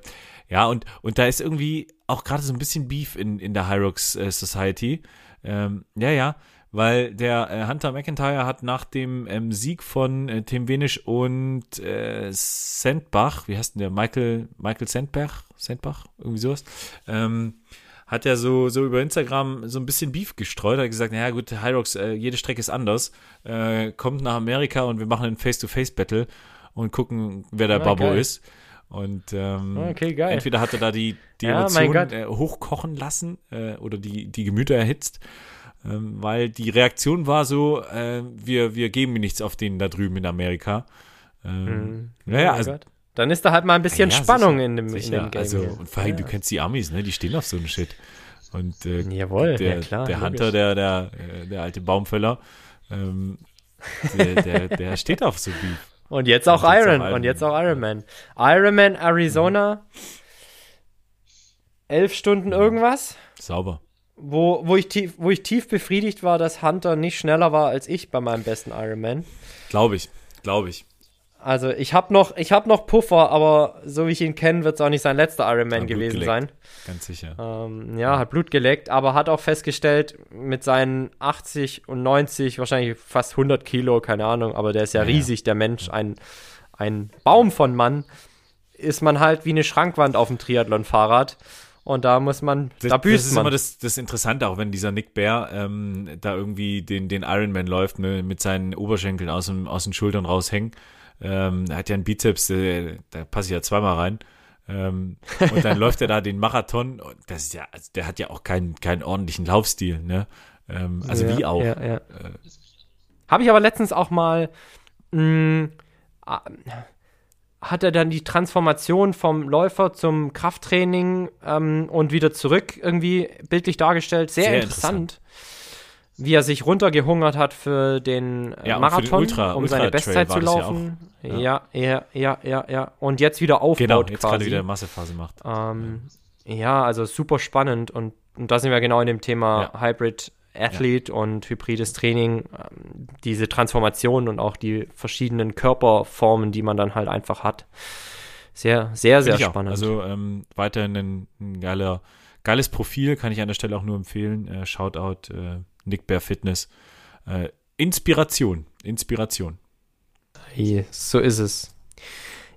ja, und, und da ist irgendwie auch gerade so ein bisschen Beef in, in der Hyrox äh, Society. Ähm, ja, ja, weil der äh, Hunter McIntyre hat nach dem ähm, Sieg von äh, Tim Wenisch und äh, Sandbach, wie heißt denn der? Michael, Michael Sandbach? Sandbach? Irgendwie sowas. Ähm, hat er so, so über Instagram so ein bisschen Beef gestreut, hat gesagt, naja gut, Hyrox, äh, jede Strecke ist anders, äh, kommt nach Amerika und wir machen ein Face-to-Face-Battle und gucken, wer der ah, Babo ist. Und ähm, okay, entweder hat er da die, die ja, Emotionen äh, hochkochen lassen äh, oder die, die Gemüter erhitzt, ähm, weil die Reaktion war so, äh, wir, wir geben nichts auf den da drüben in Amerika. Ähm, mhm. Naja, also, Gott. Dann ist da halt mal ein bisschen ja, Spannung sicher, in, dem, sicher. in dem Game. Also, und vor allem, ja. du kennst die Amis, ne? Die stehen auf so einem Shit. Und äh, Jawohl, der, ja klar, der Hunter, der, der, äh, der alte Baumfäller, ähm, der, der, der [LAUGHS] steht auf so Beef. Und jetzt auch und jetzt Iron. Auch und jetzt auch Iron Man. Iron Man Arizona. Elf Stunden irgendwas. Sauber. Wo, wo, ich tief, wo ich tief befriedigt war, dass Hunter nicht schneller war als ich bei meinem besten Iron Man. Glaube ich. Glaube ich. Also ich habe noch, hab noch Puffer, aber so wie ich ihn kenne, wird es auch nicht sein letzter Ironman gewesen geleckt. sein. Ganz sicher. Ähm, ja, hat Blut geleckt, aber hat auch festgestellt, mit seinen 80 und 90, wahrscheinlich fast 100 Kilo, keine Ahnung, aber der ist ja, ja riesig, der Mensch, ein, ein Baum von Mann, ist man halt wie eine Schrankwand auf dem Triathlon-Fahrrad. Und da muss man, das, da büßt Das ist man. immer das, das Interessante, auch wenn dieser Nick Bear ähm, da irgendwie den, den Ironman läuft, mit, mit seinen Oberschenkeln aus, dem, aus den Schultern raushängen. Ähm, er hat ja einen Bizeps, äh, da passe ich ja zweimal rein. Ähm, und dann läuft er da den Marathon. Das ist ja, also der hat ja auch keinen, keinen ordentlichen Laufstil, ne? Ähm, also ja, wie auch. Ja, ja. Äh, Habe ich aber letztens auch mal. Mh, hat er dann die Transformation vom Läufer zum Krafttraining ähm, und wieder zurück irgendwie bildlich dargestellt. Sehr, Sehr interessant. interessant. Wie er sich runtergehungert hat für den äh, Ja, Marathon, für den Ultra- um seine Ultra-Trail Bestzeit zu ja laufen. auch. Ja, ja, ja, ja, ja. Und jetzt wieder aufbaut Genau, jetzt quasi. gerade wieder Massephase macht. Ähm, ja, also super spannend und, und da sind wir genau in dem Thema Ja. Hybrid Athlete und hybrides Training, ähm, diese Transformation und auch die verschiedenen Körperformen, die man dann halt einfach hat. Sehr, sehr, sehr ich auch. spannend. Also ähm, weiterhin ein, ein geiler, geiles Profil, kann ich an der Stelle auch nur empfehlen. Äh, Shoutout äh, Nick Bear Fitness. Äh, Inspiration, Inspiration. So ist es.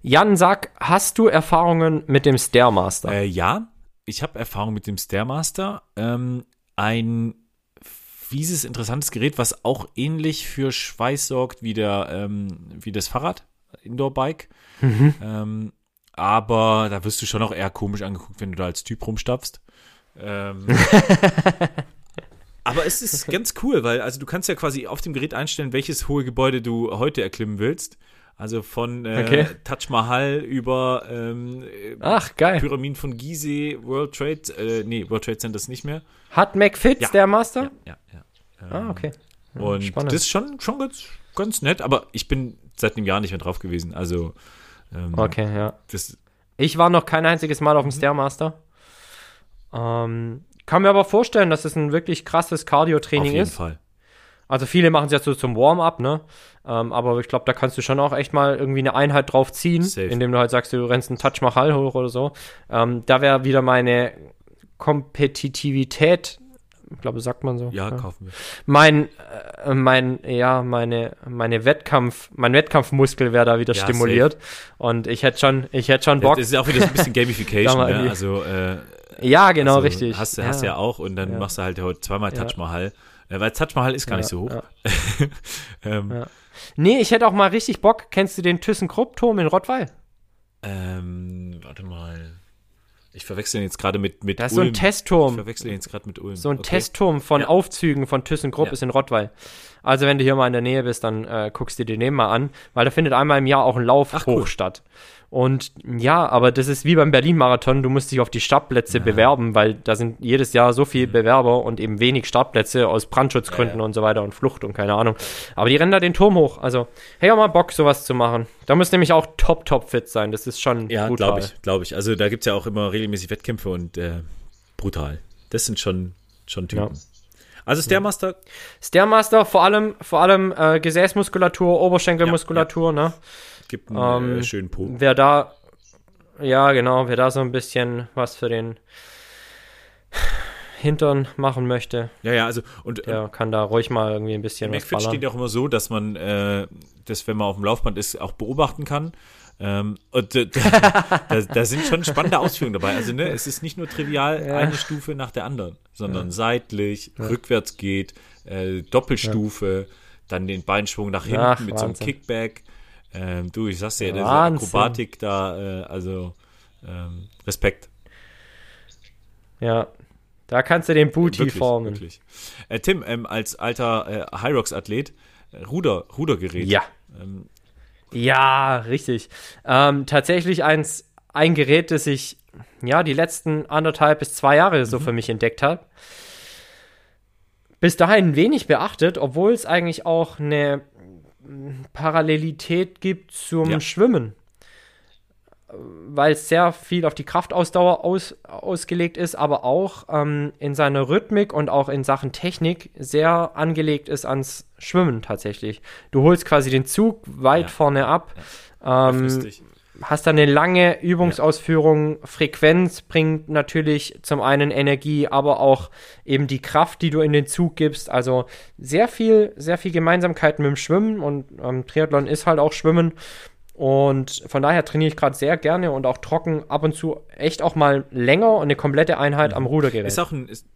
Jan, sag, hast du Erfahrungen mit dem Stairmaster? Äh, ja, ich habe Erfahrung mit dem Stairmaster. Ähm, ein fieses, interessantes Gerät, was auch ähnlich für Schweiß sorgt wie, der, ähm, wie das Fahrrad, Indoor-Bike. Mhm. Ähm, aber da wirst du schon auch eher komisch angeguckt, wenn du da als Typ rumstapfst. Ähm, [LAUGHS] aber es ist ganz cool, weil also du kannst ja quasi auf dem Gerät einstellen, welches hohe Gebäude du heute erklimmen willst. Also von äh, Okay. Taj Mahal über ähm, äh, Ach, geil. Pyramiden von Gizeh, World Trade, äh, nee, World Trade Center ist nicht mehr. Hat McFit Ja. Stairmaster? Ja, ja, ja. Ah, okay. Ja, Und spannend. das ist schon, schon ganz, ganz nett, aber ich bin seit einem Jahr nicht mehr drauf gewesen. Also, ähm, Okay, ja. das, Ich war noch kein einziges Mal auf dem Stairmaster. Ähm, kann mir aber vorstellen, dass es ein wirklich krasses auf Cardio-Training jeden ist. Fall. Also viele machen es ja so zum Warm-up, ne? Ähm, aber ich glaube, da kannst du schon auch echt mal irgendwie eine Einheit drauf ziehen, Safe. indem du halt sagst, du rennst einen Touch Mahal hoch oder so. Ähm, da wäre wieder meine Kompetitivität, ich glaube, sagt man so. Ja, kaufen wir. Mein, äh, mein, ja, meine, meine Wettkampf, mein Wettkampfmuskel wäre da wieder Ja, stimuliert. Und ich hätte schon, ich hätte schon Bock. Das ist auch wieder so ein bisschen [LAUGHS] Gamification, ne? Also, äh, ja, genau, also richtig. Hast du hast ja. auch und dann Ja. machst du halt heute zweimal Ja. Taj Mahal. Äh, weil Taj Mahal ist gar nicht Ja, so hoch. ja. [LAUGHS] ähm, Ja. Nee, ich hätte auch mal richtig Bock. Kennst du den ThyssenKrupp-Turm in Rottweil? ähm, warte mal. Ich verwechsel ihn jetzt gerade mit, mit Das ist so Ulm. ein Ich Testturm. verwechsel ihn jetzt gerade mit Ulm. So ein Okay. Testturm von Ja. Aufzügen von ThyssenKrupp Ja. ist in Rottweil. Also wenn du hier mal in der Nähe bist, dann äh, guckst du dir den mal an, weil da findet einmal im Jahr auch ein Lauf Ach, hoch cool. statt. Und ja, aber das ist wie beim Berlin-Marathon, du musst dich auf die Startplätze bewerben, weil da sind jedes Jahr so viele Bewerber und eben wenig Startplätze aus Brandschutzgründen Mhm. Ja, ja. und so weiter und Flucht und keine Ahnung. Aber die rennen da den Turm hoch. Also, hey, auch mal Bock, sowas zu machen. Da muss nämlich auch top, top fit sein. Das ist schon Ja, brutal. glaube ich, glaube ich. Also da gibt es ja auch immer regelmäßig Wettkämpfe und äh, brutal. Das sind schon, schon Typen. Ja. Also Stairmaster, Stairmaster, vor allem, vor allem äh, Gesäßmuskulatur, Oberschenkelmuskulatur, ne? Gibt einen Ähm, äh, schönen Po. Wer da, ja genau, wer da so ein bisschen was für den Hintern machen möchte, Ja, ja, also und der kann da ruhig mal irgendwie ein bisschen was McFit steht ballern. ja auch immer so, dass man äh, das, wenn man auf dem Laufband ist, auch beobachten kann. Ähm, und äh, da, da sind schon spannende Ausführungen dabei. Also ne, es ist nicht nur trivial Ja. eine Stufe nach der anderen, sondern seitlich, rückwärts geht, äh, Doppelstufe, dann den Beinschwung nach hinten Ach, mit so einem Wahnsinn. Kickback. Ähm, du, ich sag's dir, diese. Akrobatik da, äh, also ähm, Respekt. Ja, da kannst du den Booty Wirklich, formen. wirklich. Äh, Tim, ähm, als alter äh, Hyrox-Athlet, äh, Ruder, Rudergerät. Ja. Ähm, Ja, richtig. Ähm, tatsächlich eins, ein Gerät, das ich ja die letzten anderthalb bis zwei Jahre so für mich entdeckt habe. Bis dahin wenig beachtet, obwohl es eigentlich auch eine Parallelität gibt zum Ja. Schwimmen. Weil es sehr viel auf die Kraftausdauer aus, ausgelegt ist, aber auch ähm, in seiner Rhythmik und auch in Sachen Technik sehr angelegt ist ans Schwimmen tatsächlich. Du holst quasi den Zug weit Ja. vorne ab, öffnest ähm. Hast dann eine lange Übungsausführung. Frequenz bringt natürlich zum einen Energie, aber auch eben die Kraft, die du in den Zug gibst. Also sehr viel, sehr viel Gemeinsamkeiten mit dem Schwimmen und ähm, Triathlon ist halt auch Schwimmen. Und von daher trainiere ich gerade sehr gerne und auch trocken ab und zu echt auch mal länger und eine komplette Einheit am Rudergerät. Mhm. Ist auch ein, ist,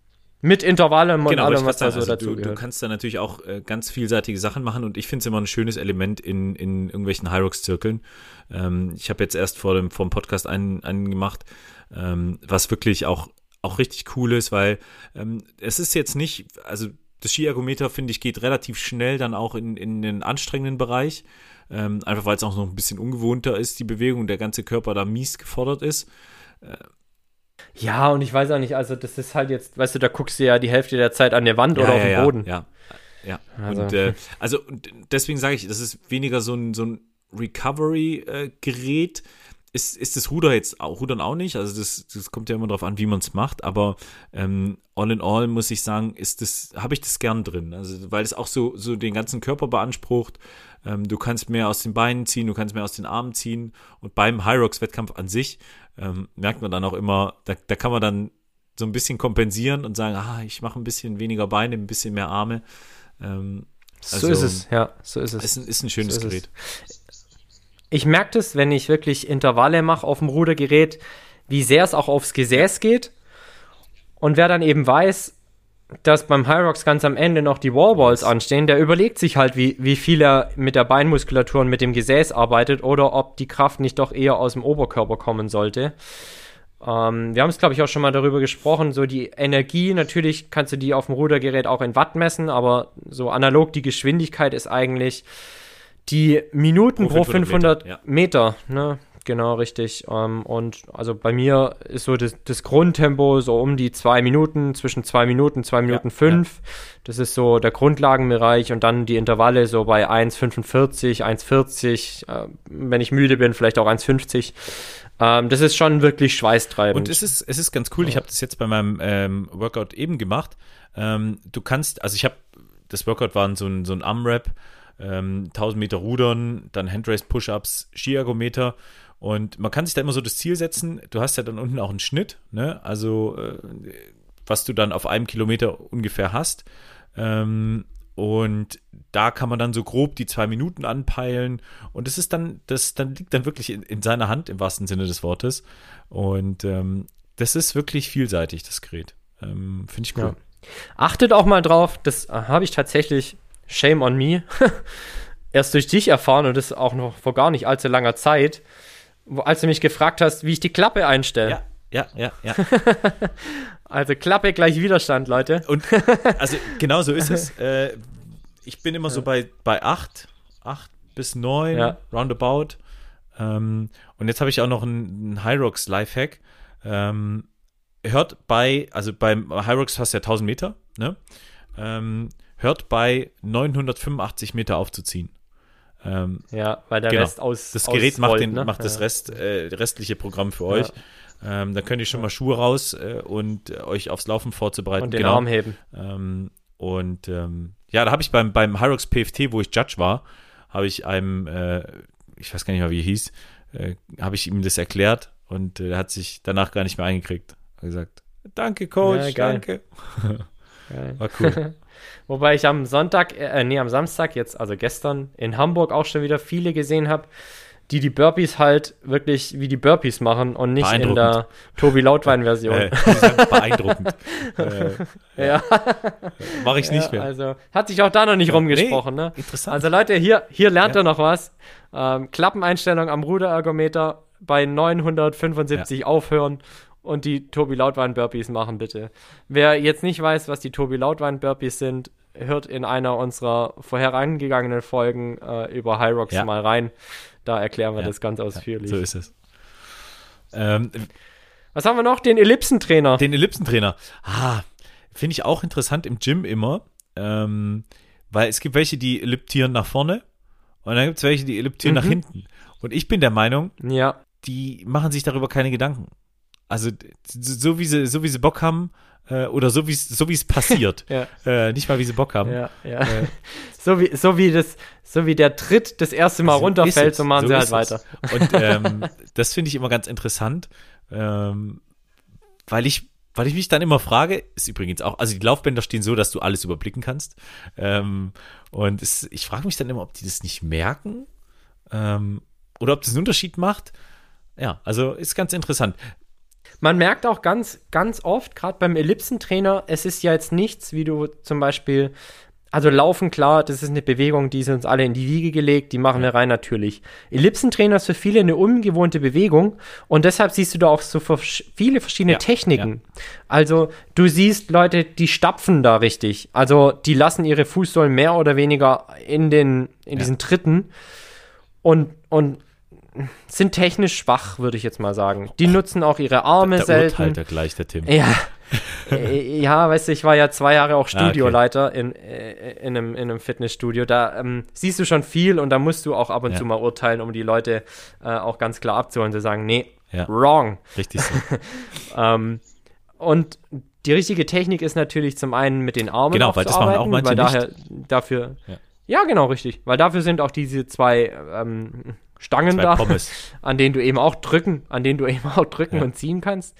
Mit Intervallen und genau, allem, was da so also dazu du, du kannst da natürlich auch äh, ganz vielseitige Sachen machen und ich finde es immer ein schönes Element in, in irgendwelchen Hyrox-Zirkeln. Ähm, ich habe jetzt erst vor dem, vor dem Podcast einen, einen gemacht, ähm, was wirklich auch, auch richtig cool ist, weil ähm, es ist jetzt nicht, also das Skiergometer, finde ich, geht relativ schnell dann auch in, in den anstrengenden Bereich. Ähm, einfach weil es auch noch ein bisschen ungewohnter ist, die Bewegung, der ganze Körper da mies gefordert ist. Ja, und ich weiß auch nicht, also das ist halt jetzt, weißt du, da guckst du ja die Hälfte der Zeit an der Wand ja, oder ja, auf den ja, Boden. Ja, ja. Also. Und, äh, also deswegen sage ich, das ist weniger so ein, so ein Recovery-Gerät. ist, ist das Ruder jetzt auch, Rudern auch nicht, also das, das kommt ja immer darauf an, wie man es macht, aber ähm, all in all muss ich sagen, ist das, habe ich das gern drin, also weil es auch so, so den ganzen Körper beansprucht, ähm, du kannst mehr aus den Beinen ziehen, du kannst mehr aus den Armen ziehen und beim Hyrox-Wettkampf an sich ähm, merkt man dann auch immer, da, da kann man dann so ein bisschen kompensieren und sagen, ah, ich mache ein bisschen weniger Beine, ein bisschen mehr Arme. Ähm, so ist es, ja, so ist es. Ist ein, ist ein schönes So ist Gerät. Ich merke das, wenn ich wirklich Intervalle mache auf dem Rudergerät, wie sehr es auch aufs Gesäß geht. Und wer dann eben weiß, dass beim Hyrox ganz am Ende noch die Wallballs anstehen, der überlegt sich halt, wie, wie viel er mit der Beinmuskulatur und mit dem Gesäß arbeitet oder ob die Kraft nicht doch eher aus dem Oberkörper kommen sollte. Ähm, wir haben es, glaube ich, auch schon mal darüber gesprochen. So die Energie, natürlich kannst du die auf dem Rudergerät auch in Watt messen, aber so analog die Geschwindigkeit ist eigentlich die Minuten pro 500, Meter, Meter ne? Genau, richtig. Ähm, und also bei mir ist so das, das, Grundtempo so um die zwei Minuten, zwischen zwei Minuten, zwei Minuten ja, fünf. Ja. Das ist so der Grundlagenbereich und dann die Intervalle so bei 1,45, 1,40. Äh, wenn ich müde bin, vielleicht auch 1,50. Ähm, das ist schon wirklich schweißtreibend. Und es ist, es ist ganz cool. Ja. Ich habe das jetzt bei meinem ähm, Workout eben gemacht. Ähm, du kannst, also ich habe, das Workout war so ein, so ein Armrap. 1000 ähm, Meter Rudern, dann Handrace Push-Ups, Skiergometer und man kann sich da immer so das Ziel setzen. Du hast ja dann unten auch einen Schnitt, ne? Also äh, was du dann auf einem Kilometer ungefähr hast. Ähm, und da kann man dann so grob die zwei Minuten anpeilen. Und das ist dann, das dann liegt dann wirklich in, in seiner Hand im wahrsten Sinne des Wortes. Und ähm, das ist wirklich vielseitig, das Gerät. Ähm, Finde ich cool. Ja. Achtet auch mal drauf, das habe ich tatsächlich, shame on me, [LAUGHS] erst durch dich erfahren und das auch noch vor gar nicht allzu langer Zeit als du mich gefragt hast, wie ich die Klappe einstelle. Ja, ja, ja, ja. [LAUGHS] also Klappe gleich Widerstand, Leute. Und also genau so ist es. [LAUGHS] Äh, ich bin immer so bei, bei 8, 8 bis 9, ja. roundabout. Ähm, und jetzt habe ich auch noch einen, einen Hyrox Lifehack. Ähm, hört bei, also beim Hyrox hast du ja 1000 Meter, ne? Ähm, hört bei 985 Meter aufzuziehen. Ähm, ja, weil der genau. Rest aus. Das Gerät macht, den, ne? macht das Rest, äh, restliche Programm für euch. Ähm, da könnt ihr schon mal Schuhe raus äh, und äh, euch aufs Laufen vorzubereiten. Und den genau. Arm heben. Ähm, und ähm, ja, da habe ich beim, beim Hyrox PFT, wo ich Judge war, habe ich einem, äh, ich weiß gar nicht mehr, wie er hieß, äh, habe ich ihm das erklärt und äh, er hat sich danach gar nicht mehr eingekriegt. Er hat gesagt, danke Coach, ja, danke. [LAUGHS] War cool. [LAUGHS] Wobei ich am Sonntag, äh, nee, am Samstag jetzt, also gestern, in Hamburg auch schon wieder viele gesehen habe, die die Burpees halt wirklich wie die Burpees machen und nicht in der Tobi Lautwein-Version. [LAUGHS] Äh, beeindruckend. [LAUGHS] äh, ja. Mache ich nicht mehr. Also hat sich auch da noch nicht rumgesprochen. Nee, ne? Interessant. Also Leute, hier, hier lernt ja. ihr noch was. Ähm, Klappeneinstellung am Ruderergometer bei 975 ja. aufhören und die Tobi Lautwein Burpees machen, bitte. Wer jetzt nicht weiß, was die Tobi Lautwein Burpees sind, hört in einer unserer vorherangegangenen Folgen äh, über High Rocks ja. mal rein. Da erklären wir ja. das ganz ausführlich. so ist es. Ähm, was haben wir noch? Den Ellipsentrainer. Den Ellipsentrainer. Ah, finde ich auch interessant im Gym immer. Ähm, weil es gibt welche, die elliptieren nach vorne und dann gibt es welche, die elliptieren mhm. nach hinten. Und ich bin der Meinung, ja. die machen sich darüber keine Gedanken. Also so wie sie, so wie sie Bock haben äh, oder so wie es so wie es passiert, [LAUGHS] ja. äh, nicht mal wie sie Bock haben. Ja, ja. Äh, [LAUGHS] so wie so wie das, so wie der Tritt das erste Mal so runterfällt, so machen so sie halt weiter. Und ähm, [LAUGHS] das finde ich immer ganz interessant, ähm, weil ich weil ich mich dann immer frage, ist übrigens auch, also die Laufbänder stehen so, dass du alles überblicken kannst. Ähm, und es, ich frage mich dann immer, ob die das nicht merken ähm, oder ob das einen Unterschied macht. Ja, also ist ganz interessant. Man merkt auch ganz, ganz oft, gerade beim Ellipsentrainer, es ist ja jetzt nichts, wie du zum Beispiel, also Laufen, klar, das ist eine Bewegung, die ist uns alle in die Wiege gelegt, die machen wir rein natürlich. Ellipsentrainer ist für viele eine ungewohnte Bewegung und deshalb siehst du da auch so viele verschiedene ja, Techniken. Ja. Also du siehst Leute, die stapfen da richtig. Also die lassen ihre Fußsohlen mehr oder weniger in den, in ja. diesen Tritten und, und sind technisch schwach, würde ich jetzt mal sagen. Die nutzen auch ihre Arme der selten. urteilt er gleich, der Tim. Ja. Äh, ja, weißt du, ich war ja zwei Jahre auch Ah, okay. Studioleiter in, äh, in, einem, in einem Fitnessstudio. Da ähm, siehst du schon viel und da musst du auch ab und Ja. zu mal urteilen, um die Leute äh, auch ganz klar abzuholen, zu sagen, nee, Ja. wrong. Richtig so. [LAUGHS] Ähm, und die richtige Technik ist natürlich zum einen mit den Armen Genau, weil das machen auch manche weil daher dafür Ja. ja. genau richtig, weil dafür sind auch diese zwei ähm, Stangen da, Pommes. [LAUGHS] an denen du eben auch drücken, an denen du [LAUGHS] eben auch drücken Ja. und ziehen kannst.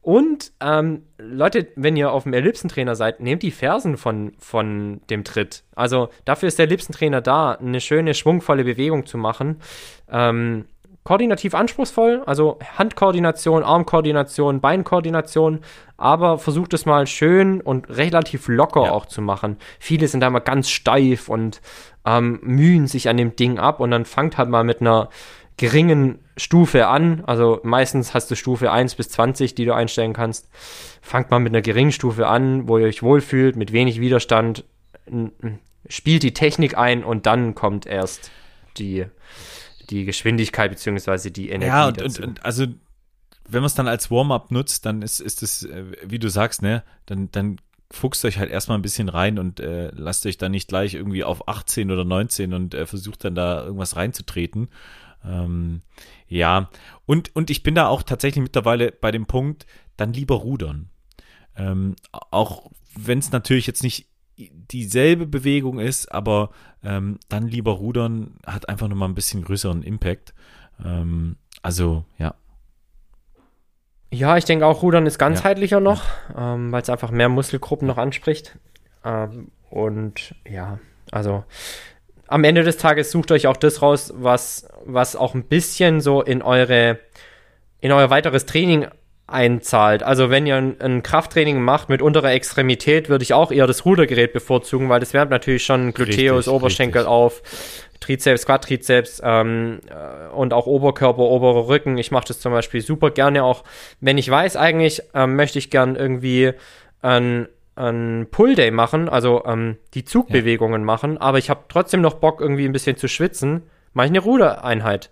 Und ähm, Leute, wenn ihr auf dem Ellipsentrainer seid, nehmt die Fersen von, von dem Tritt. Also dafür ist der Ellipsentrainer da, eine schöne, schwungvolle Bewegung zu machen. Ähm, koordinativ anspruchsvoll, also Handkoordination, Armkoordination, Beinkoordination, aber versucht es mal schön und relativ locker Ja. auch zu machen. Viele sind da mal ganz steif und ähm, mühen sich an dem Ding ab und dann fangt halt mal mit einer geringen Stufe an. Also meistens hast du Stufe 1 bis 20, die du einstellen kannst. Fangt mal mit einer geringen Stufe an, wo ihr euch wohlfühlt, mit wenig Widerstand. Spielt die Technik ein und dann kommt erst die, die Geschwindigkeit beziehungsweise die Energie Ja, und, und, dazu. und also, wenn man es dann als Warm-up nutzt, dann ist, ist es, äh, wie du sagst, ne, dann, dann fuchst euch halt erstmal ein bisschen rein und äh, lasst euch dann nicht gleich irgendwie auf 18 oder 19 und äh, versucht dann da irgendwas reinzutreten. Ähm, ja, und, und ich bin da auch tatsächlich mittlerweile bei dem Punkt, dann lieber rudern. Ähm, auch wenn es natürlich jetzt nicht dieselbe Bewegung ist, aber ähm, dann lieber rudern hat einfach nochmal ein bisschen größeren Impact. Ähm, also, ja. Ja, ich denke auch, Rudern ist ganzheitlicher noch, ähm, weil es einfach mehr Muskelgruppen noch anspricht. Ähm, und ja, also am Ende des Tages sucht euch auch das raus, was, was auch ein bisschen so in eure, in euer weiteres Training einzahlt. Also wenn ihr ein, ein Krafttraining macht mit unterer Extremität, würde ich auch eher das Rudergerät bevorzugen, weil das wärmt natürlich schon Gluteus, Richtig, Oberschenkel richtig. auf, Trizeps, Quadrizeps ähm, äh, und auch Oberkörper, oberer Rücken. Ich mache das zum Beispiel super gerne auch, wenn ich weiß, eigentlich ähm, möchte ich gern irgendwie ein, ein Pull-Day machen, also ähm, die Zugbewegungen machen, aber ich habe trotzdem noch Bock, irgendwie ein bisschen zu schwitzen, mache ich eine Rudereinheit.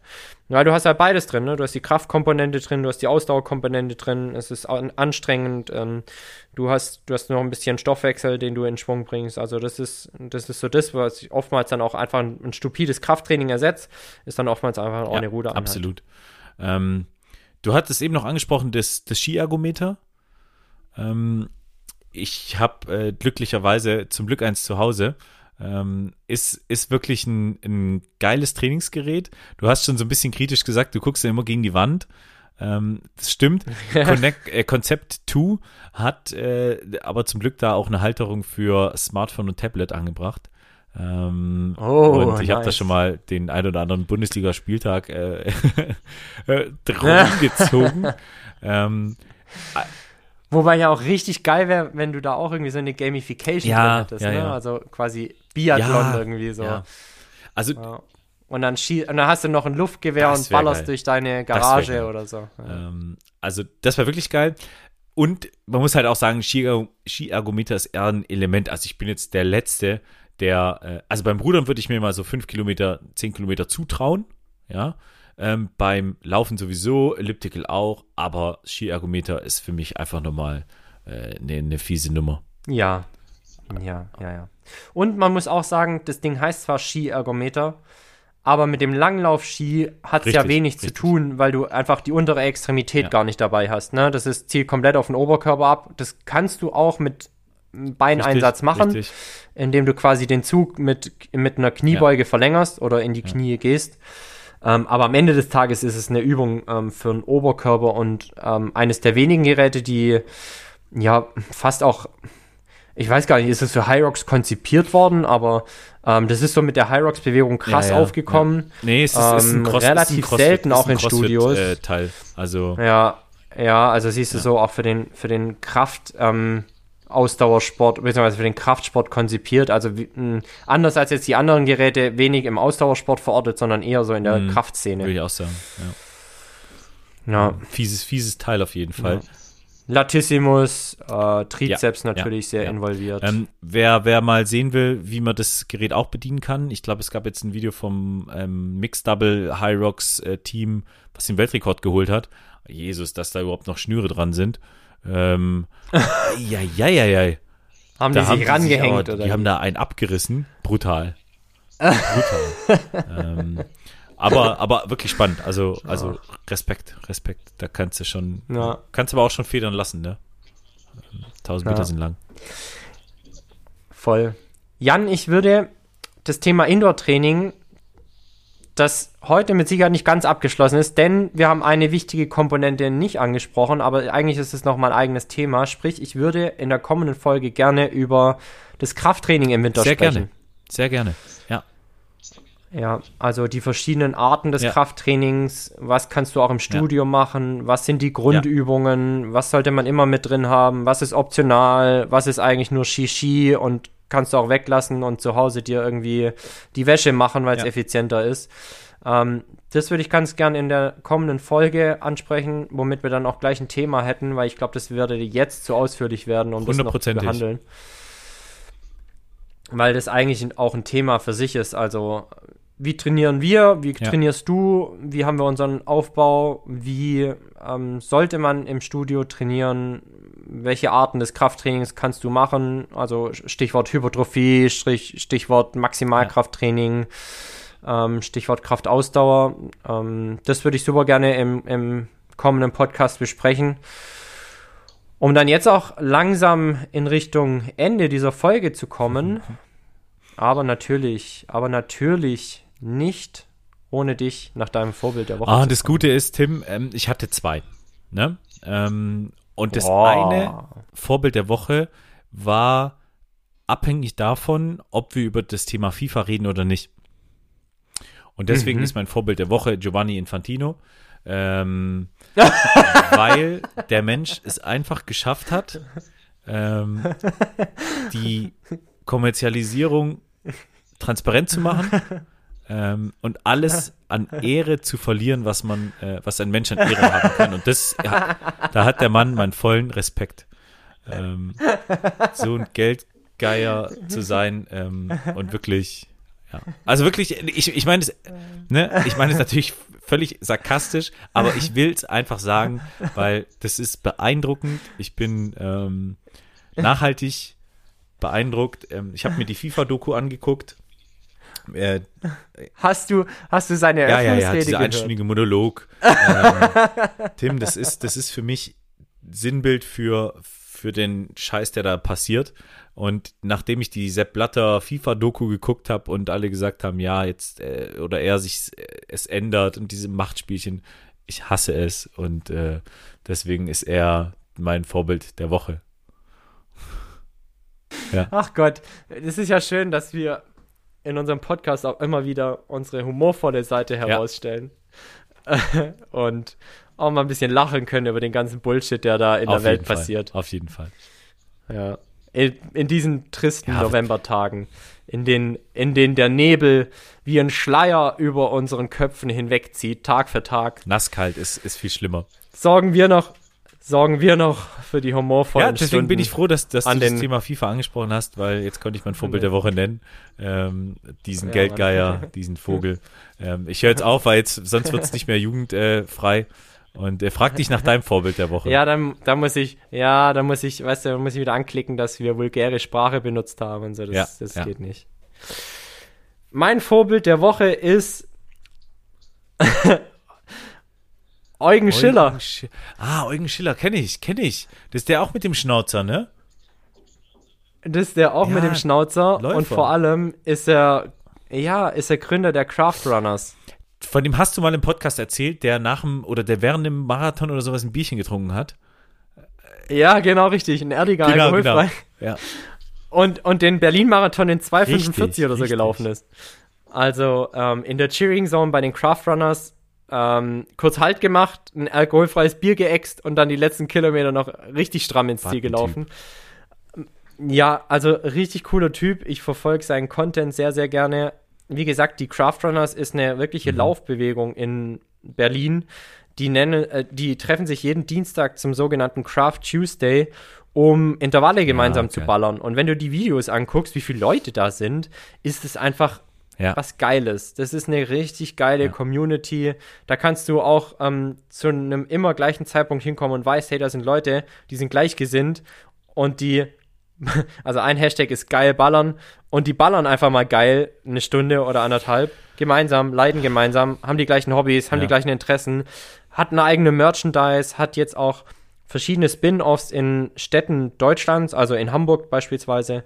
Ja, du hast ja beides drin, ne? Du hast die Kraftkomponente drin, du hast die Ausdauerkomponente drin, es ist an anstrengend, ähm, du hast, du hast noch ein bisschen Stoffwechsel, den du in Schwung bringst. Also das ist, das ist so das, was ich oftmals dann auch einfach ein, ein stupides Krafttraining ersetzt, ist dann oftmals einfach auch eine Rudereinheit. Absolut. Ähm, du hattest eben noch angesprochen, das, das Skiergometer. Ähm, ich habe äh, glücklicherweise zum Glück eins zu Hause. Ähm, ist, ist wirklich ein, ein geiles Trainingsgerät. Du hast schon so ein bisschen kritisch gesagt, du guckst ja immer gegen die Wand. Ähm, das stimmt. [LAUGHS] Connect, äh, Concept 2 hat äh, aber zum Glück da auch eine Halterung für Smartphone und Tablet angebracht. Ähm, Oh, und ich habe da nice. schon mal den ein oder anderen Bundesligaspieltag äh, [LAUGHS] äh, gezogen. [LAUGHS] ähm, Wobei ja auch richtig geil wäre, wenn du da auch irgendwie so eine Gamification Ja, drin hättest, ja, ne? ja. Also quasi Biathlon irgendwie so. Also. Und dann, schie und dann hast du noch ein Luftgewehr und ballerst geil. durch deine Garage oder so. Ähm, also das war wirklich geil. Und man muss halt auch sagen, Ski- Skiergometer ist eher ein Element. Also ich bin jetzt der Letzte, der, äh, also beim Rudern würde ich mir mal so fünf Kilometer, zehn Kilometer zutrauen. Ja. Ähm, beim Laufen sowieso, Elliptical auch, aber Skiergometer ist für mich einfach nochmal äh, eine, eine fiese Nummer. Ja. Ja, ja, ja. Und man muss auch sagen, das Ding heißt zwar Skiergometer, aber mit dem Langlauf-Ski hat es ja Richtig, wenig zu richtig. tun, weil du einfach die untere Extremität Ja. gar nicht dabei hast. Ne? Das ist, zielt komplett auf den Oberkörper ab. Das kannst du auch mit Beineinsatz Richtig, machen, richtig. indem du quasi den Zug mit, mit einer Kniebeuge verlängerst oder in die Knie gehst. Ähm, aber am Ende des Tages ist es eine Übung ähm, für den Oberkörper und ähm, eines der wenigen Geräte, die ja fast auch, ich weiß gar nicht, ist es für Hyrox konzipiert worden, aber ähm, das ist so mit der Hyrox-Bewegung krass Ja, ja, aufgekommen. Nee, es ist, ist ein Ähm, Cross, relativ ist ein selten auch in Studios. Äh, Teil. Also Ja, ja, also siehst du so auch für den, für den Kraft, ähm, Ausdauersport, beziehungsweise für den Kraftsport konzipiert. Also wie, anders als jetzt die anderen Geräte, wenig im Ausdauersport verortet, sondern eher so in der Mhm. Kraftszene. würde ich auch sagen. Ja. Ja. Fieses, fieses Teil auf jeden Fall. Latissimus, äh, Trizeps ja, natürlich ja, sehr ja. involviert. Ähm, wer, wer mal sehen will, wie man das Gerät auch bedienen kann, ich glaube, es gab jetzt ein Video vom ähm, Mixed Double High Rocks äh, Team, was den Weltrekord geholt hat. Jesus, dass da überhaupt noch Schnüre dran sind. Ähm, ja, ja, ja, ja. Haben da die sich rangehängt? Sich, oder die haben da einen abgerissen. Brutal. Brutal. ähm, aber, aber wirklich spannend. Also, also Respekt, Respekt. Da kannst du schon, ja. kannst aber auch schon federn lassen, ne? 1000 Meter ja. sind lang. Voll. Jan, ich würde das Thema Indoor-Training, das heute mit Sicherheit nicht ganz abgeschlossen ist, denn wir haben eine wichtige Komponente nicht angesprochen, aber eigentlich ist es nochmal ein eigenes Thema. Sprich, ich würde in der kommenden Folge gerne über das Krafttraining im Winter Sehr sprechen. Sehr gerne. Sehr gerne. Ja. Ja, also die verschiedenen Arten des ja. Krafttrainings, was kannst du auch im Studio ja. machen, was sind die Grundübungen, ja. was sollte man immer mit drin haben, was ist optional, was ist eigentlich nur Shishi und kannst du auch weglassen und zu Hause dir irgendwie die Wäsche machen, weil es effizienter ist. Ähm, das würde ich ganz gern in der kommenden Folge ansprechen, womit wir dann auch gleich ein Thema hätten, weil ich glaube, das würde jetzt zu ausführlich werden, um das noch zu behandeln. Weil das eigentlich auch ein Thema für sich ist. Also wie trainieren wir, wie ja. trainierst du, wie haben wir unseren Aufbau, wie ähm, sollte man im Studio trainieren, welche Arten des Krafttrainings kannst du machen, also Stichwort Hypertrophie, Stichwort Maximalkrafttraining, ähm, Stichwort Kraftausdauer. Ähm, das würde ich super gerne im, im kommenden Podcast besprechen. Um dann jetzt auch langsam in Richtung Ende dieser Folge zu kommen, aber natürlich, aber natürlich nicht ohne dich nach deinem Vorbild der Woche. Ah, das Gute ist, Tim, ähm, ich hatte zwei. Ne? Ähm, und das Boah. eine Vorbild der Woche war abhängig davon, ob wir über das Thema FIFA reden oder nicht. Und deswegen mhm. ist mein Vorbild der Woche Giovanni Infantino. Ähm, [LAUGHS] weil der Mensch es einfach geschafft hat, ähm, die Kommerzialisierung transparent zu machen ähm, und alles an Ehre zu verlieren, was man, äh, was ein Mensch an Ehre haben kann. Und das, ja, da hat der Mann meinen vollen Respekt. Ähm, so ein Geldgeier zu sein ähm, und wirklich, ja. Also wirklich, ich, ich meine es, ne, ich meine es natürlich völlig sarkastisch, aber ich will es einfach sagen, weil das ist beeindruckend. Ich bin ähm, nachhaltig beeindruckt. Ähm, ich habe mir die FIFA-Doku angeguckt äh, hast du, hast du seine Eröffnungsrede ja, ja, ja, dieser einstündige Monolog. [LAUGHS] ähm, Tim, das ist, das ist für mich Sinnbild für, für den Scheiß, der da passiert. Und nachdem ich die Sepp Blatter FIFA-Doku geguckt habe und alle gesagt haben, ja, jetzt, äh, oder er sich, äh, es ändert und diese Machtspielchen, ich hasse es. Und äh, deswegen ist er mein Vorbild der Woche. Ja. Ach Gott, es ist ja schön, dass wir in unserem Podcast auch immer wieder unsere humorvolle Seite herausstellen. Ja. [LAUGHS] und auch mal ein bisschen lachen können über den ganzen Bullshit, der da in Auf der Welt Fall. passiert. Auf jeden Fall. Ja. In, in diesen tristen ja, Novembertagen, in denen, in denen der Nebel wie ein Schleier über unseren Köpfen hinwegzieht, Tag für Tag. Nasskalt ist, ist viel schlimmer. Sorgen wir noch sorgen wir noch für die humorvollen Ja, deswegen Stunden bin ich froh, dass, dass du das Thema FIFA angesprochen hast, weil jetzt konnte ich mein Vorbild der Woche nennen. Ähm, diesen ja, Geldgeier, Mann. [LAUGHS] diesen Vogel. Ähm, ich höre jetzt auf, weil jetzt, sonst wird es nicht mehr jugendfrei. Äh, und er fragt dich nach deinem Vorbild der Woche. Ja, dann, dann muss ich, ja, dann muss ich, weißt du, muss ich wieder anklicken, dass wir vulgäre Sprache benutzt haben und so. Das, ja, das ja. geht nicht. Mein Vorbild der Woche ist [LAUGHS] Eugen Schiller. Eugen Sch ah, Eugen Schiller, kenne ich, kenne ich. Das ist der auch mit dem Schnauzer, ne? Das ist der auch ja, mit dem Schnauzer. Läufer. Und vor allem ist er, ja, ist er Gründer der Craft Runners. Von dem hast du mal im Podcast erzählt, der nach dem oder der während dem Marathon oder sowas ein Bierchen getrunken hat. Ja, genau richtig. Ein erdiger genau, alkoholfrei. Genau. Ja. Und, und den Berlin-Marathon in 2,45 oder so richtig. gelaufen ist. Also ähm, in der Cheering Zone bei den Craft Runners ähm, kurz Halt gemacht, ein alkoholfreies Bier geäxt und dann die letzten Kilometer noch richtig stramm ins Ziel gelaufen. Ja, also richtig cooler Typ. Ich verfolge seinen Content sehr, sehr gerne. Wie gesagt, die Craft Runners ist eine wirkliche mhm. Laufbewegung in Berlin, die nennen, äh, die treffen sich jeden Dienstag zum sogenannten Craft Tuesday, um Intervalle gemeinsam Ja, zu geil. ballern. Und wenn du die Videos anguckst, wie viele Leute da sind, ist es einfach Ja. was Geiles. Das ist eine richtig geile Ja. Community. Da kannst du auch ähm, zu einem immer gleichen Zeitpunkt hinkommen und weißt, hey, da sind Leute, die sind gleichgesinnt und die, [LAUGHS] also ein Hashtag ist geil ballern und die ballern einfach mal geil eine Stunde oder anderthalb gemeinsam, leiden gemeinsam, haben die gleichen Hobbys, haben Ja. die gleichen Interessen, hat eine eigene Merchandise, hat jetzt auch verschiedene Spin-offs in Städten Deutschlands, also in Hamburg beispielsweise.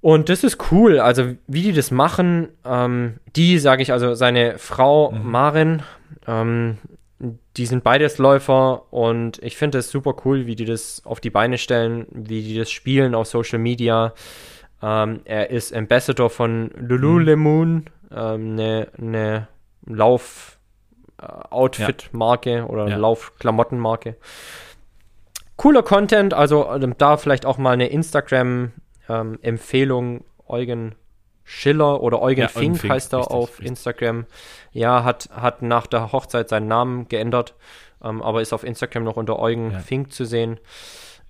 Und das ist cool, also wie die das machen, ähm, die, sage ich, also seine Frau Marin, ähm, die sind beides Läufer und ich finde es super cool, wie die das auf die Beine stellen, wie die das spielen auf Social Media. Ähm, er ist Ambassador von Lululemon, eine ne Lauf-Outfit-Marke oder Ja. Lauf-Klamottenmarke. Cooler Content, also da vielleicht auch mal eine Instagram-Empfehlung. Eugen Schiller oder Eugen Ja, Fink, Fink, heißt er richtig, auf richtig. Instagram. Ja, hat, hat nach der Hochzeit seinen Namen geändert, ähm, aber ist auf Instagram noch unter Eugen Ja. Fink zu sehen.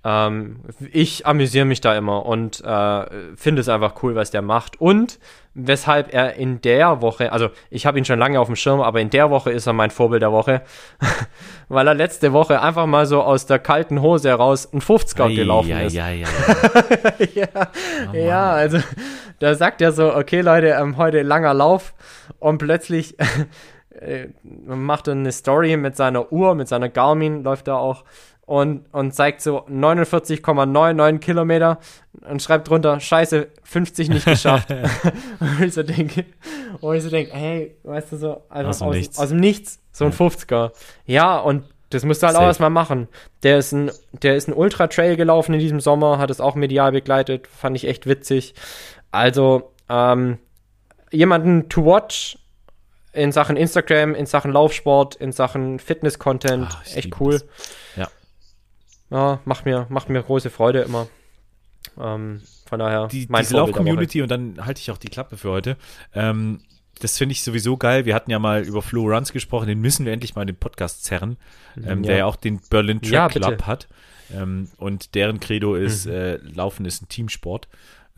Ähm, ich amüsiere mich da immer und äh, finde es einfach cool, was der macht. Und weshalb er in der Woche, also ich habe ihn schon lange auf dem Schirm, aber in der Woche ist er mein Vorbild der Woche, [LAUGHS] weil er letzte Woche einfach mal so aus der kalten Hose heraus ein 50er gelaufen ja, ist. ja, [LAUGHS] ja, ja, Oh ja, also da sagt er so, okay Leute, ähm, heute langer Lauf. Und plötzlich [LAUGHS] äh, macht er eine Story mit seiner Uhr, mit seiner Garmin, läuft er auch und, und zeigt so 49,99 Kilometer und schreibt drunter, scheiße, 50 nicht geschafft. [LAUGHS] [LAUGHS] und ich so denke, und ich so denke, hey, weißt du so, einfach Aus aus, Nichts. aus dem Nichts, so ein 50er. Ja, und das musst du halt auch Safe. erstmal machen. Der ist ein, der ist ein Ultra-Trail gelaufen in diesem Sommer, hat es auch medial begleitet, fand ich echt witzig. Also, ähm, jemanden to watch in Sachen Instagram, in Sachen Laufsport, in Sachen Fitness-Content, Ah, echt cool. das. Ja. Macht mir, macht mir große Freude immer. Ähm, von daher, die, mein diese. Lauf-Community und dann halte ich auch die Klappe für heute. Ähm, das finde ich sowieso geil. Wir hatten ja mal über Flo Runs gesprochen, den müssen wir endlich mal in den Podcast zerren, ähm, Ja. der ja auch den Berlin Track Ja. Club hat. Ähm, und deren Credo ist, Mhm. äh, Laufen ist ein Teamsport.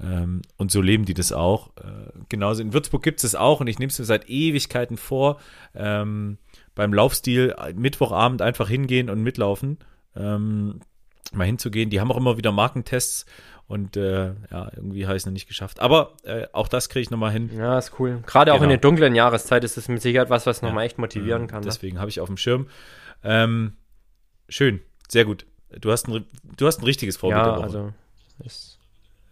Ähm, und so leben die das auch. Äh, genauso in Würzburg gibt es es auch und ich nehme es mir seit Ewigkeiten vor, ähm, beim Laufstil äh, Mittwochabend einfach hingehen und mitlaufen. Ähm, mal hinzugehen. Die haben auch immer wieder Markentests und äh, ja, irgendwie habe ich es noch nicht geschafft. Aber äh, auch das kriege ich nochmal hin. Ja, ist cool. Gerade auch in Genau. der dunklen Jahreszeit ist es mit Sicherheit was, was Ja. nochmal echt motivieren kann. Ne? Deswegen habe ich auf dem Schirm. Ähm, schön, sehr gut. Du hast ein, du hast ein richtiges Vorbild Ja, also. Ist,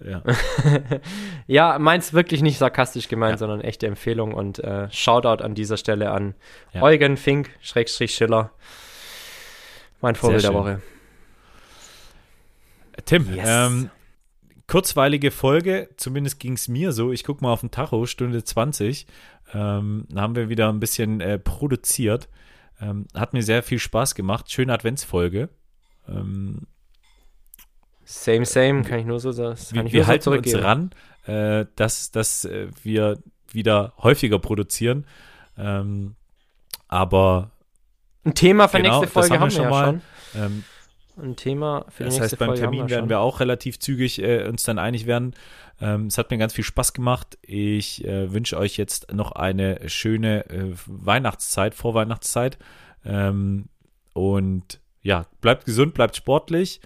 ja. [LAUGHS] ja, meins wirklich nicht sarkastisch gemeint, Ja. sondern echte Empfehlung und äh, Shoutout an dieser Stelle an Ja. Eugen Fink, Schrägstrich Schiller. Mein Vorbild der. Woche. Tim, Yes. ähm, kurzweilige Folge, zumindest ging es mir so. Ich gucke mal auf den Tacho, Stunde 20. Ähm, da haben wir wieder ein bisschen äh, produziert. Ähm, hat mir sehr viel Spaß gemacht. Schöne Adventsfolge. Ähm, Same, same, kann ich nur so sagen. wir wir halten uns ran, äh, dass, dass äh, wir wieder häufiger produzieren. Ähm, aber Ein Thema für Genau, nächste das Folge haben wir haben wir schon ja mal. schon. ähm, Ein Thema für die Das nächste heißt, beim Folge Termin wir werden schon. wir auch relativ zügig äh, uns dann einig werden. Ähm, es hat mir ganz viel Spaß gemacht. Ich äh, wünsche euch jetzt noch eine schöne äh, Weihnachtszeit, Vorweihnachtszeit. Ähm, und ja, bleibt gesund, bleibt sportlich.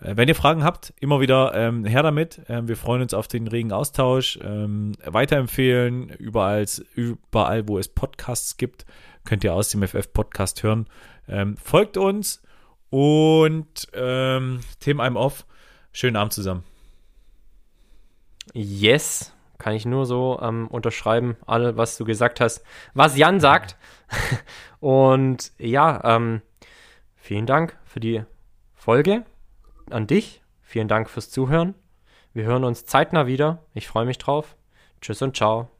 Äh, Wenn ihr Fragen habt, immer wieder ähm, her damit. Ähm, wir freuen uns auf den regen Austausch. Ähm, weiterempfehlen, überall, überall, wo es Podcasts gibt, könnt ihr aus dem FF Podcast hören. Ähm, folgt uns und ähm, Tim I'm off. Schönen Abend zusammen. Yes, kann ich nur so ähm, unterschreiben, alle, was du gesagt hast, was Jan sagt. [LAUGHS] Und ja, ähm, vielen Dank für die Folge an dich. Vielen Dank fürs Zuhören. Wir hören uns zeitnah wieder. Ich freue mich drauf. Tschüss und ciao.